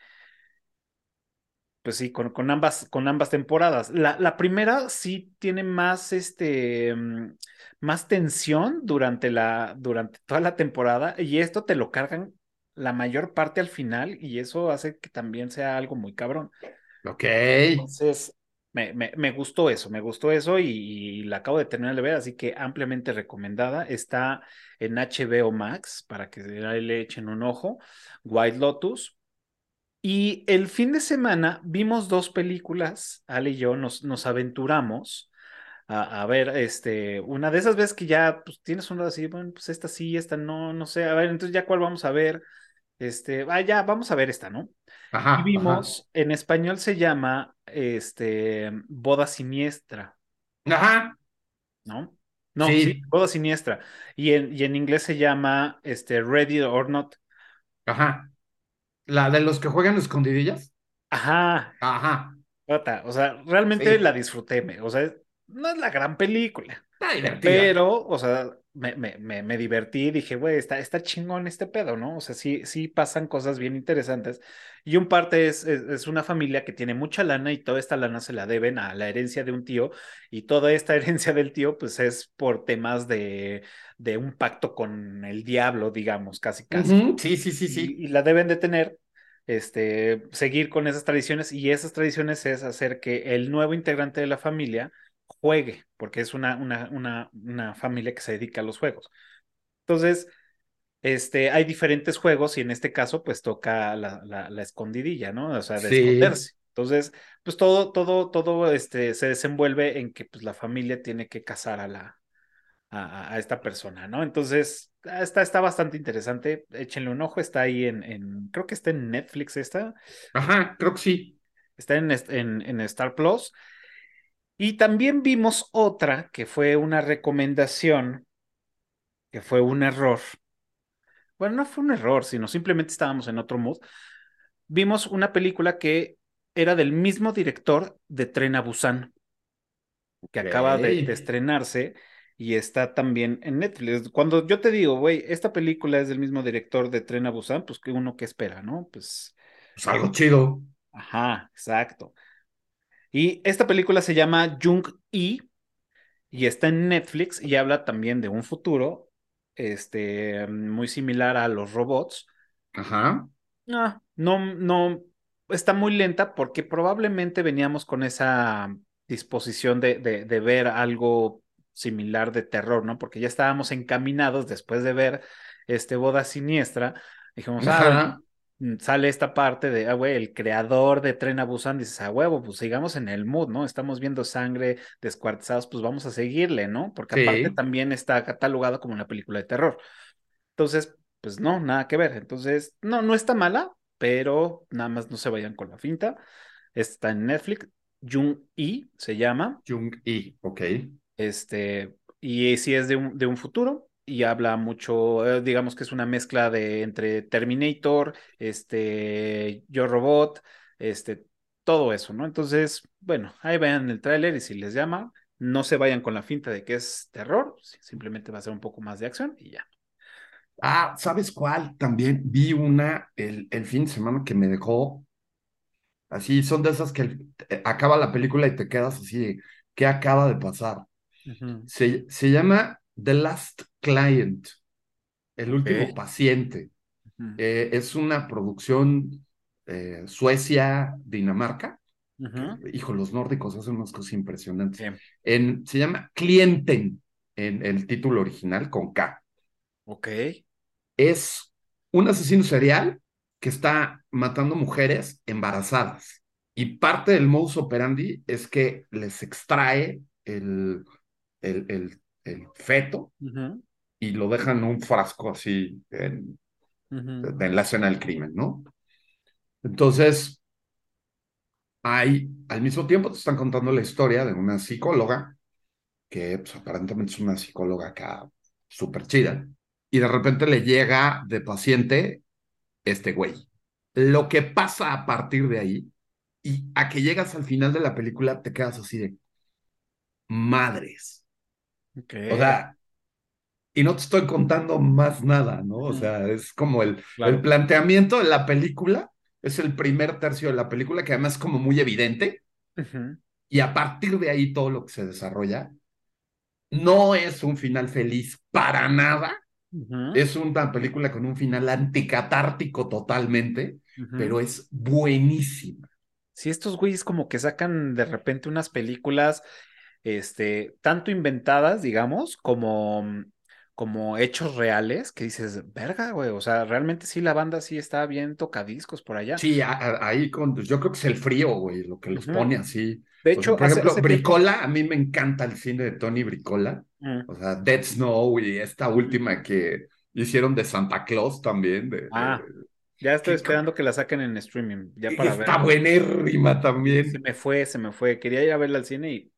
pues sí, con, con ambas, con ambas temporadas. La, la primera sí tiene más, este, mm, más tensión durante la, durante toda la temporada y esto te lo cargan la mayor parte al final y eso hace que también sea algo muy cabrón. Ok. Entonces, me, me, me gustó eso, me gustó eso y, y la acabo de terminar de ver, así que ampliamente recomendada. Está en HBO Max para que le echen un ojo. White Lotus. Y el fin de semana vimos dos películas, Ale y yo nos, nos aventuramos a, a ver, este, una de esas veces que ya pues, tienes una así, bueno, pues esta sí, esta no, no sé, a ver, entonces ya cuál vamos a ver, este, ah, ya, vamos a ver esta, ¿no? Ajá, Y ajá. vimos, en español se llama, este, Boda Siniestra, Ajá. ¿no? No, Sí. sí, Boda Siniestra. Y en, y en inglés se llama, este, Ready or Not. Ajá. La de los que juegan escondidillas. Ajá, Ajá. O sea, realmente Sí. la disfruté, me- o sea, no es la gran película, Está divertida. pero, o sea, me, me, me, divertí y dije, güey, está, está chingón este pedo, ¿no? O sea, sí, sí pasan cosas bien interesantes. Y un parte es, es, una familia que tiene mucha lana y toda esta lana se la deben a la herencia de un tío y toda esta [LAUGHS] herencia del tío pues es por temas de, de un pacto con el diablo, digamos, casi casi. Sí, sí, sí, sí. Y, la deben de tener, este, seguir con esas tradiciones y esas tradiciones es hacer que el nuevo integrante de la familia juegue, porque es una, una, una, una familia que se dedica a los juegos. Entonces, este, hay diferentes juegos y en este caso, pues toca la, la, escondidilla, ¿no? O sea, de esconderse. Entonces, pues todo, todo, todo este, se desenvuelve en que pues, la familia tiene que casar a la, a, esta persona, ¿no? Entonces, ah, está, está bastante interesante. Échenle un ojo, está ahí en, en creo que está en Netflix esta. Ajá, creo que sí. Está en, en, en Star Plus. Y también vimos otra que fue una recomendación, que fue un error. Bueno, no fue un error, sino simplemente estábamos en otro mood. Vimos una película que era del mismo director de Tren a Busan, que acaba de, estrenarse y está también en Netflix. Cuando yo te digo, güey, esta película es del mismo director de Tren a Busan, pues que uno que espera, ¿no? Pues, pues algo chido. Ajá, exacto. Y esta película se llama Jung E y está en Netflix y habla también de un futuro este, muy similar a los robots. Ajá. No, no, no, está muy lenta porque probablemente veníamos con esa disposición de, de, de ver algo similar de terror, ¿no? Porque ya estábamos encaminados después de ver este Boda Siniestra. Dijimos, ah, sale esta parte de, ah, güey, el creador de Tren a Busan, dices, a huevo, pues sigamos en el mood, ¿no? Estamos viendo sangre, descuartizados, pues vamos a seguirle, ¿no? Porque aparte también está catalogado como una película de terror. Entonces, pues no, nada que ver. Entonces, no, no está mala, pero nada más no se vayan con la finta. Está en Netflix, Jung E se llama. Jung E, ok. Este, y si es de un, de un futuro, y habla mucho, eh, digamos que es una mezcla de entre Terminator, este, Yo Robot, este, todo eso, ¿no? Entonces, bueno, ahí vean el tráiler y si les llama, no se vayan con la finta de que es terror, simplemente va a ser un poco más de acción y ya. Ah, ¿sabes cuál? También vi una el, el fin de semana que me dejó así, son de esas que eh, acaba la película y te quedas así, ¿qué acaba de pasar? se, se llama The Last Client, El último paciente. Eh, es una producción eh, Suecia-Dinamarca. Hijo, los nórdicos hacen unas cosas impresionantes. En, se llama Clienten en el título original con K. Ok. Es un asesino serial que está matando mujeres embarazadas. Y parte del modus operandi es que les extrae el, el, el el feto y lo dejan en un frasco así en, la escena del crimen, ¿no? Entonces, hay, al mismo tiempo te están contando la historia de una psicóloga, que pues, aparentemente es una psicóloga acá súper chida, y de repente le llega de paciente este güey. Lo que pasa a partir de ahí, y a que llegas al final de la película, te quedas así de madres o sea, y no te estoy contando más nada, ¿no? O sea, es como el, el planteamiento de la película, es el primer tercio de la película, que además es como muy evidente. Y a partir de ahí todo lo que se desarrolla no es un final feliz para nada. Es una película con un final anticatártico totalmente, pero es buenísima. Sí, estos güeyes como que sacan de repente unas películas este, tanto inventadas, digamos, como, mm, como hechos reales, que dices, verga, güey, o sea, realmente sí la banda sí está bien tocadiscos por allá. Sí, ahí con, pues, yo creo que es el frío, güey, lo que los pone así. De hecho, por ejemplo, Bricola, a mí me encanta el cine de Tony Bricola, mm. o sea, Dead Snow y esta última que hicieron de Santa Claus también. De, ah. Ya estoy esperando que la saquen en streaming, ya para ver. Está buenérrima también. Se me fue, se me fue. Quería ir a verla al cine y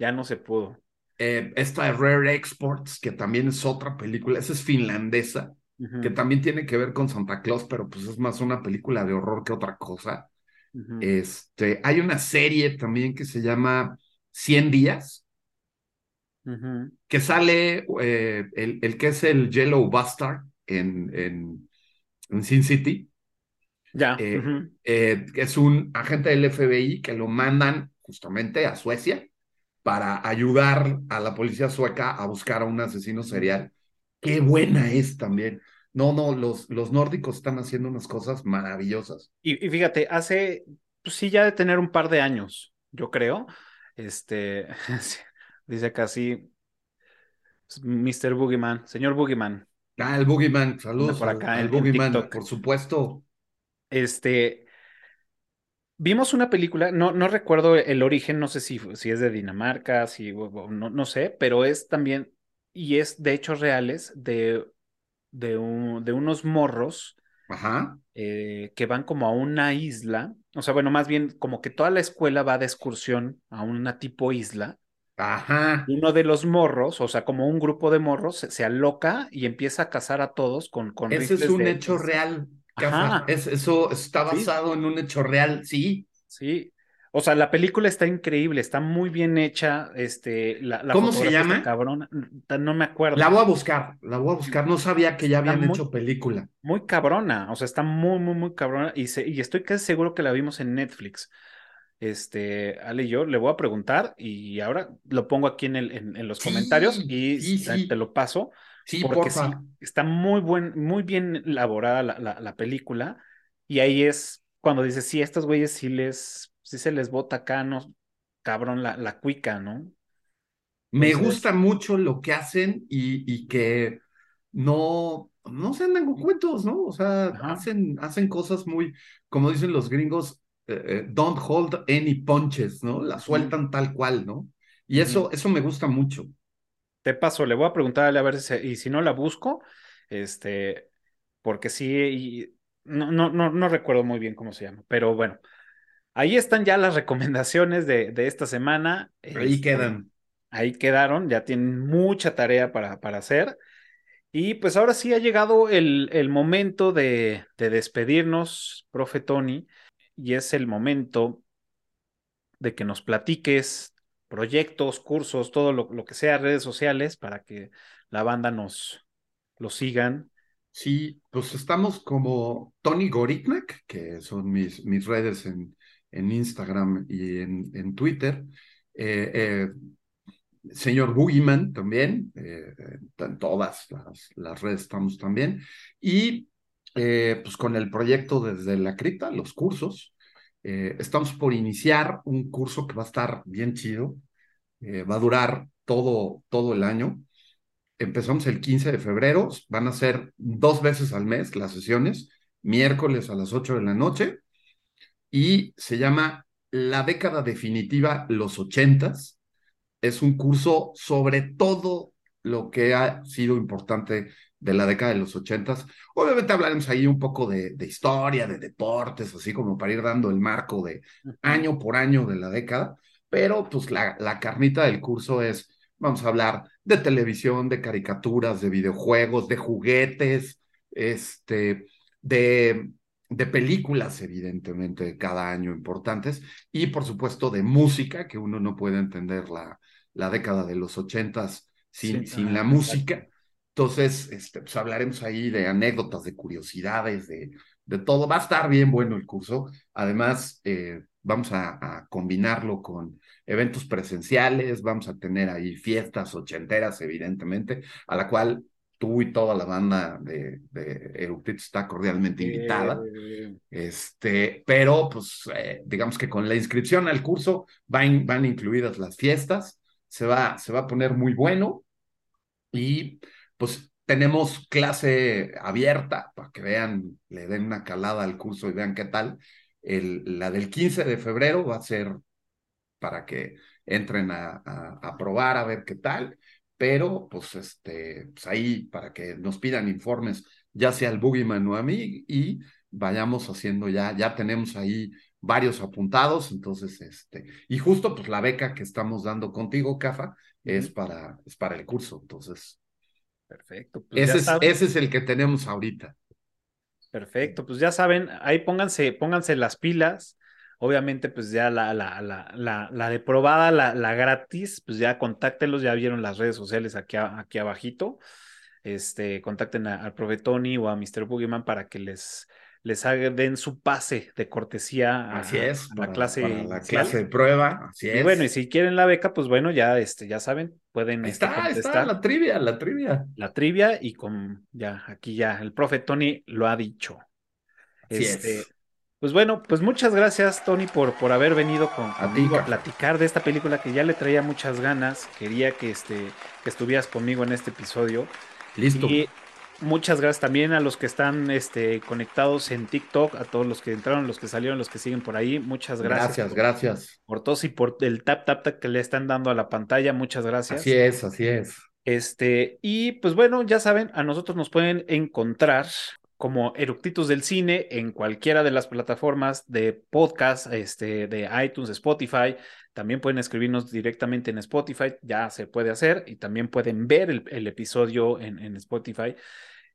ya no se pudo. Eh, esta Rare Exports, que también es otra película, esa es finlandesa, que también tiene que ver con Santa Claus, pero pues es más una película de horror que otra cosa. Este, hay una serie también que se llama 100 días, que sale eh, el, el, que es el Yellow Bastard en, en, en Sin City. Ya. Eh, eh, es un agente del FBI que lo mandan justamente a Suecia para ayudar a la policía sueca a buscar a un asesino serial. Qué buena es también. No, no, los, los nórdicos están haciendo unas cosas maravillosas. Y, y fíjate, hace, pues sí, ya de tener un par de años, yo creo. Este, [LAUGHS] dice casi Mr. Boogeyman, señor Boogeyman. Ah, el Boogeyman, saludos. Por acá, el Boogeyman, por supuesto. Este, vimos una película, no, no recuerdo el origen, no sé si, si es de Dinamarca, si, no, no sé, pero es también, y es de hechos reales, de de, un, de unos morros Ajá. Eh, que van como a una isla, o sea, bueno, más bien como que toda la escuela va de excursión a una tipo isla. Ajá. Uno de los morros, o sea, como un grupo de morros, se, aloca y empieza a cazar a todos con... con Ese es un hecho real. Ajá. Es, eso está basado en un hecho real, sí. Sí, o sea, la película está increíble, está muy bien hecha. Este, la, ¿Cómo se llama? Cabrón, no me acuerdo. La voy a buscar, la voy a buscar. No sabía que ya habían hecho película. Muy cabrona, o sea, está muy, muy, muy cabrona. Y, y estoy casi seguro que la vimos en Netflix. Este, Ale y yo le voy a preguntar y ahora lo pongo aquí en, el, en, los comentarios y te lo paso. Sí, porque sí, está muy, buen, muy bien elaborada la, la, la película. Y ahí es cuando dices, sí, estos güeyes sí les si se les bota acá, no, cabrón, la, la cuica, ¿no? Me gusta mucho lo que hacen y, y, que no, no se andan con cuentos, ¿no? O sea, hacen, hacen cosas muy, como dicen los gringos, eh, eh, don't hold any punches, ¿no? La sueltan tal cual, ¿no? Y eso, eso me gusta mucho. Te paso, le voy a preguntarle a ver si, y si no la busco, este, porque sí, no, no, no, no recuerdo muy bien cómo se llama, pero bueno, Ahí están ya las [LAUGHS] recomendaciones de, de esta semana. Ahí este, quedan. Ahí quedaron, ya tienen mucha tarea para, para hacer. Y pues ahora sí ha llegado el, el momento de, de, despedirnos, profe Tony, y es el momento de que nos platiques proyectos, cursos, todo lo, lo que sea, redes sociales, para que la banda nos lo sigan. Sí, pues estamos como Tony Goriknak, que son mis, mis redes en, en Instagram y en, en Twitter. Eh, eh, señor Boogeyman también, eh, en todas las, las, redes estamos también. Y pues con el proyecto desde la cripta, los cursos. Estamos por iniciar un curso que va a estar bien chido. va a durar todo, todo el año. Empezamos el 15 de febrero, van a ser dos veces al mes las sesiones, miércoles a las 8 de la noche y se llama La década definitiva, los ochentas. Es un curso sobre todo lo que ha sido importante de la década de los ochentas. Obviamente hablaremos ahí un poco de, de, historia, de deportes, así como para ir dando el marco de año por año de la década, pero pues la, la carnita del curso es, vamos a hablar de televisión, de caricaturas, de videojuegos, de juguetes, este, de de películas, evidentemente, cada año importantes, y por supuesto de música, que uno no puede entender la, la década de los ochentas sin, sin la música. Entonces, este, pues hablaremos ahí de anécdotas, de curiosidades, de, de todo. Va a estar bien bueno el curso. Además, eh, vamos a, a, combinarlo con eventos presenciales, vamos a tener ahí fiestas ochenteras, evidentemente, a la cual tú y toda la banda de, de está cordialmente invitada. Este, pero pues eh, digamos que con la inscripción al curso van, van incluidas las fiestas, se va, se va a poner muy bueno y pues tenemos clase abierta para que vean, le den una calada al curso y vean qué tal. El, la del 15 de febrero va a ser para que entren a, a, a probar a ver qué tal pero pues, este, pues ahí para que nos pidan informes, ya sea al Boogeyman o a mí, y vayamos haciendo ya, ya tenemos ahí varios apuntados, entonces, este, y justo pues la beca que estamos dando contigo, Cafa, es para, es para el curso, entonces. Perfecto. Pues ese, es, ese es el que tenemos ahorita. Perfecto, pues ya saben, ahí pónganse, pónganse las pilas. Obviamente, pues ya la, la, la, la, la de probada, la, la gratis, pues ya contáctenlos, ya vieron las redes sociales aquí, aquí abajito. Este, contacten al profe Tony o a Mr. Boogeyman para que les, les den su pase de cortesía a, la clase la clase de prueba, así es. Y bueno, y si quieren la beca, pues bueno, ya este, ya saben, pueden este, está, está la trivia, la trivia. La trivia y con ya aquí ya el profe Tony lo ha dicho. Así este, es. Pues bueno, pues muchas gracias, Tony, por, por haber venido con, conmigo a platicar de esta película que ya le traía muchas ganas. Quería que, este, que estuvieras conmigo en este episodio. Listo. Y muchas gracias también a los que están este, conectados en TikTok, a todos los que entraron, los que salieron, los que siguen por ahí. Muchas gracias. Gracias, gracias. Por todos y por el tap, tap, tap que le están dando a la pantalla. Muchas gracias. Así es, así es. Este, y pues bueno, ya saben, a nosotros nos pueden encontrar como Eructitos del Cine en cualquiera de las plataformas de podcast, este, de iTunes, Spotify. También pueden escribirnos directamente en Spotify, ya se puede hacer, y también pueden ver el, episodio en, en Spotify,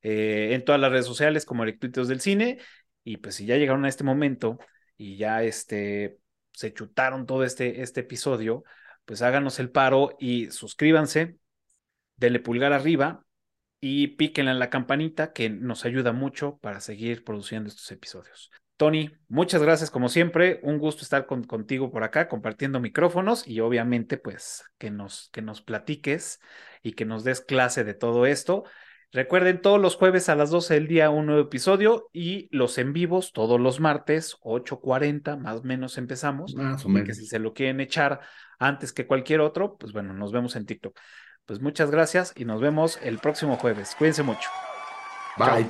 eh, en todas las redes sociales como Eructitos del Cine. Y pues si ya llegaron a este momento y ya este, se chutaron todo este, este episodio, pues háganos el paro y suscríbanse, denle pulgar arriba y píquenle en la campanita que nos ayuda mucho para seguir produciendo estos episodios. Tony, muchas gracias como siempre, un gusto estar contigo por acá compartiendo micrófonos y obviamente pues que nos, que nos platiques y que nos des clase de todo esto. Recuerden, todos los jueves a las 12 del día un nuevo episodio y los en vivos todos los martes, 8.40 más o menos empezamos. Más o menos. Que si se lo quieren echar antes que cualquier otro, pues bueno, nos vemos en TikTok. Pues muchas gracias y nos vemos el próximo jueves. Cuídense mucho. Bye.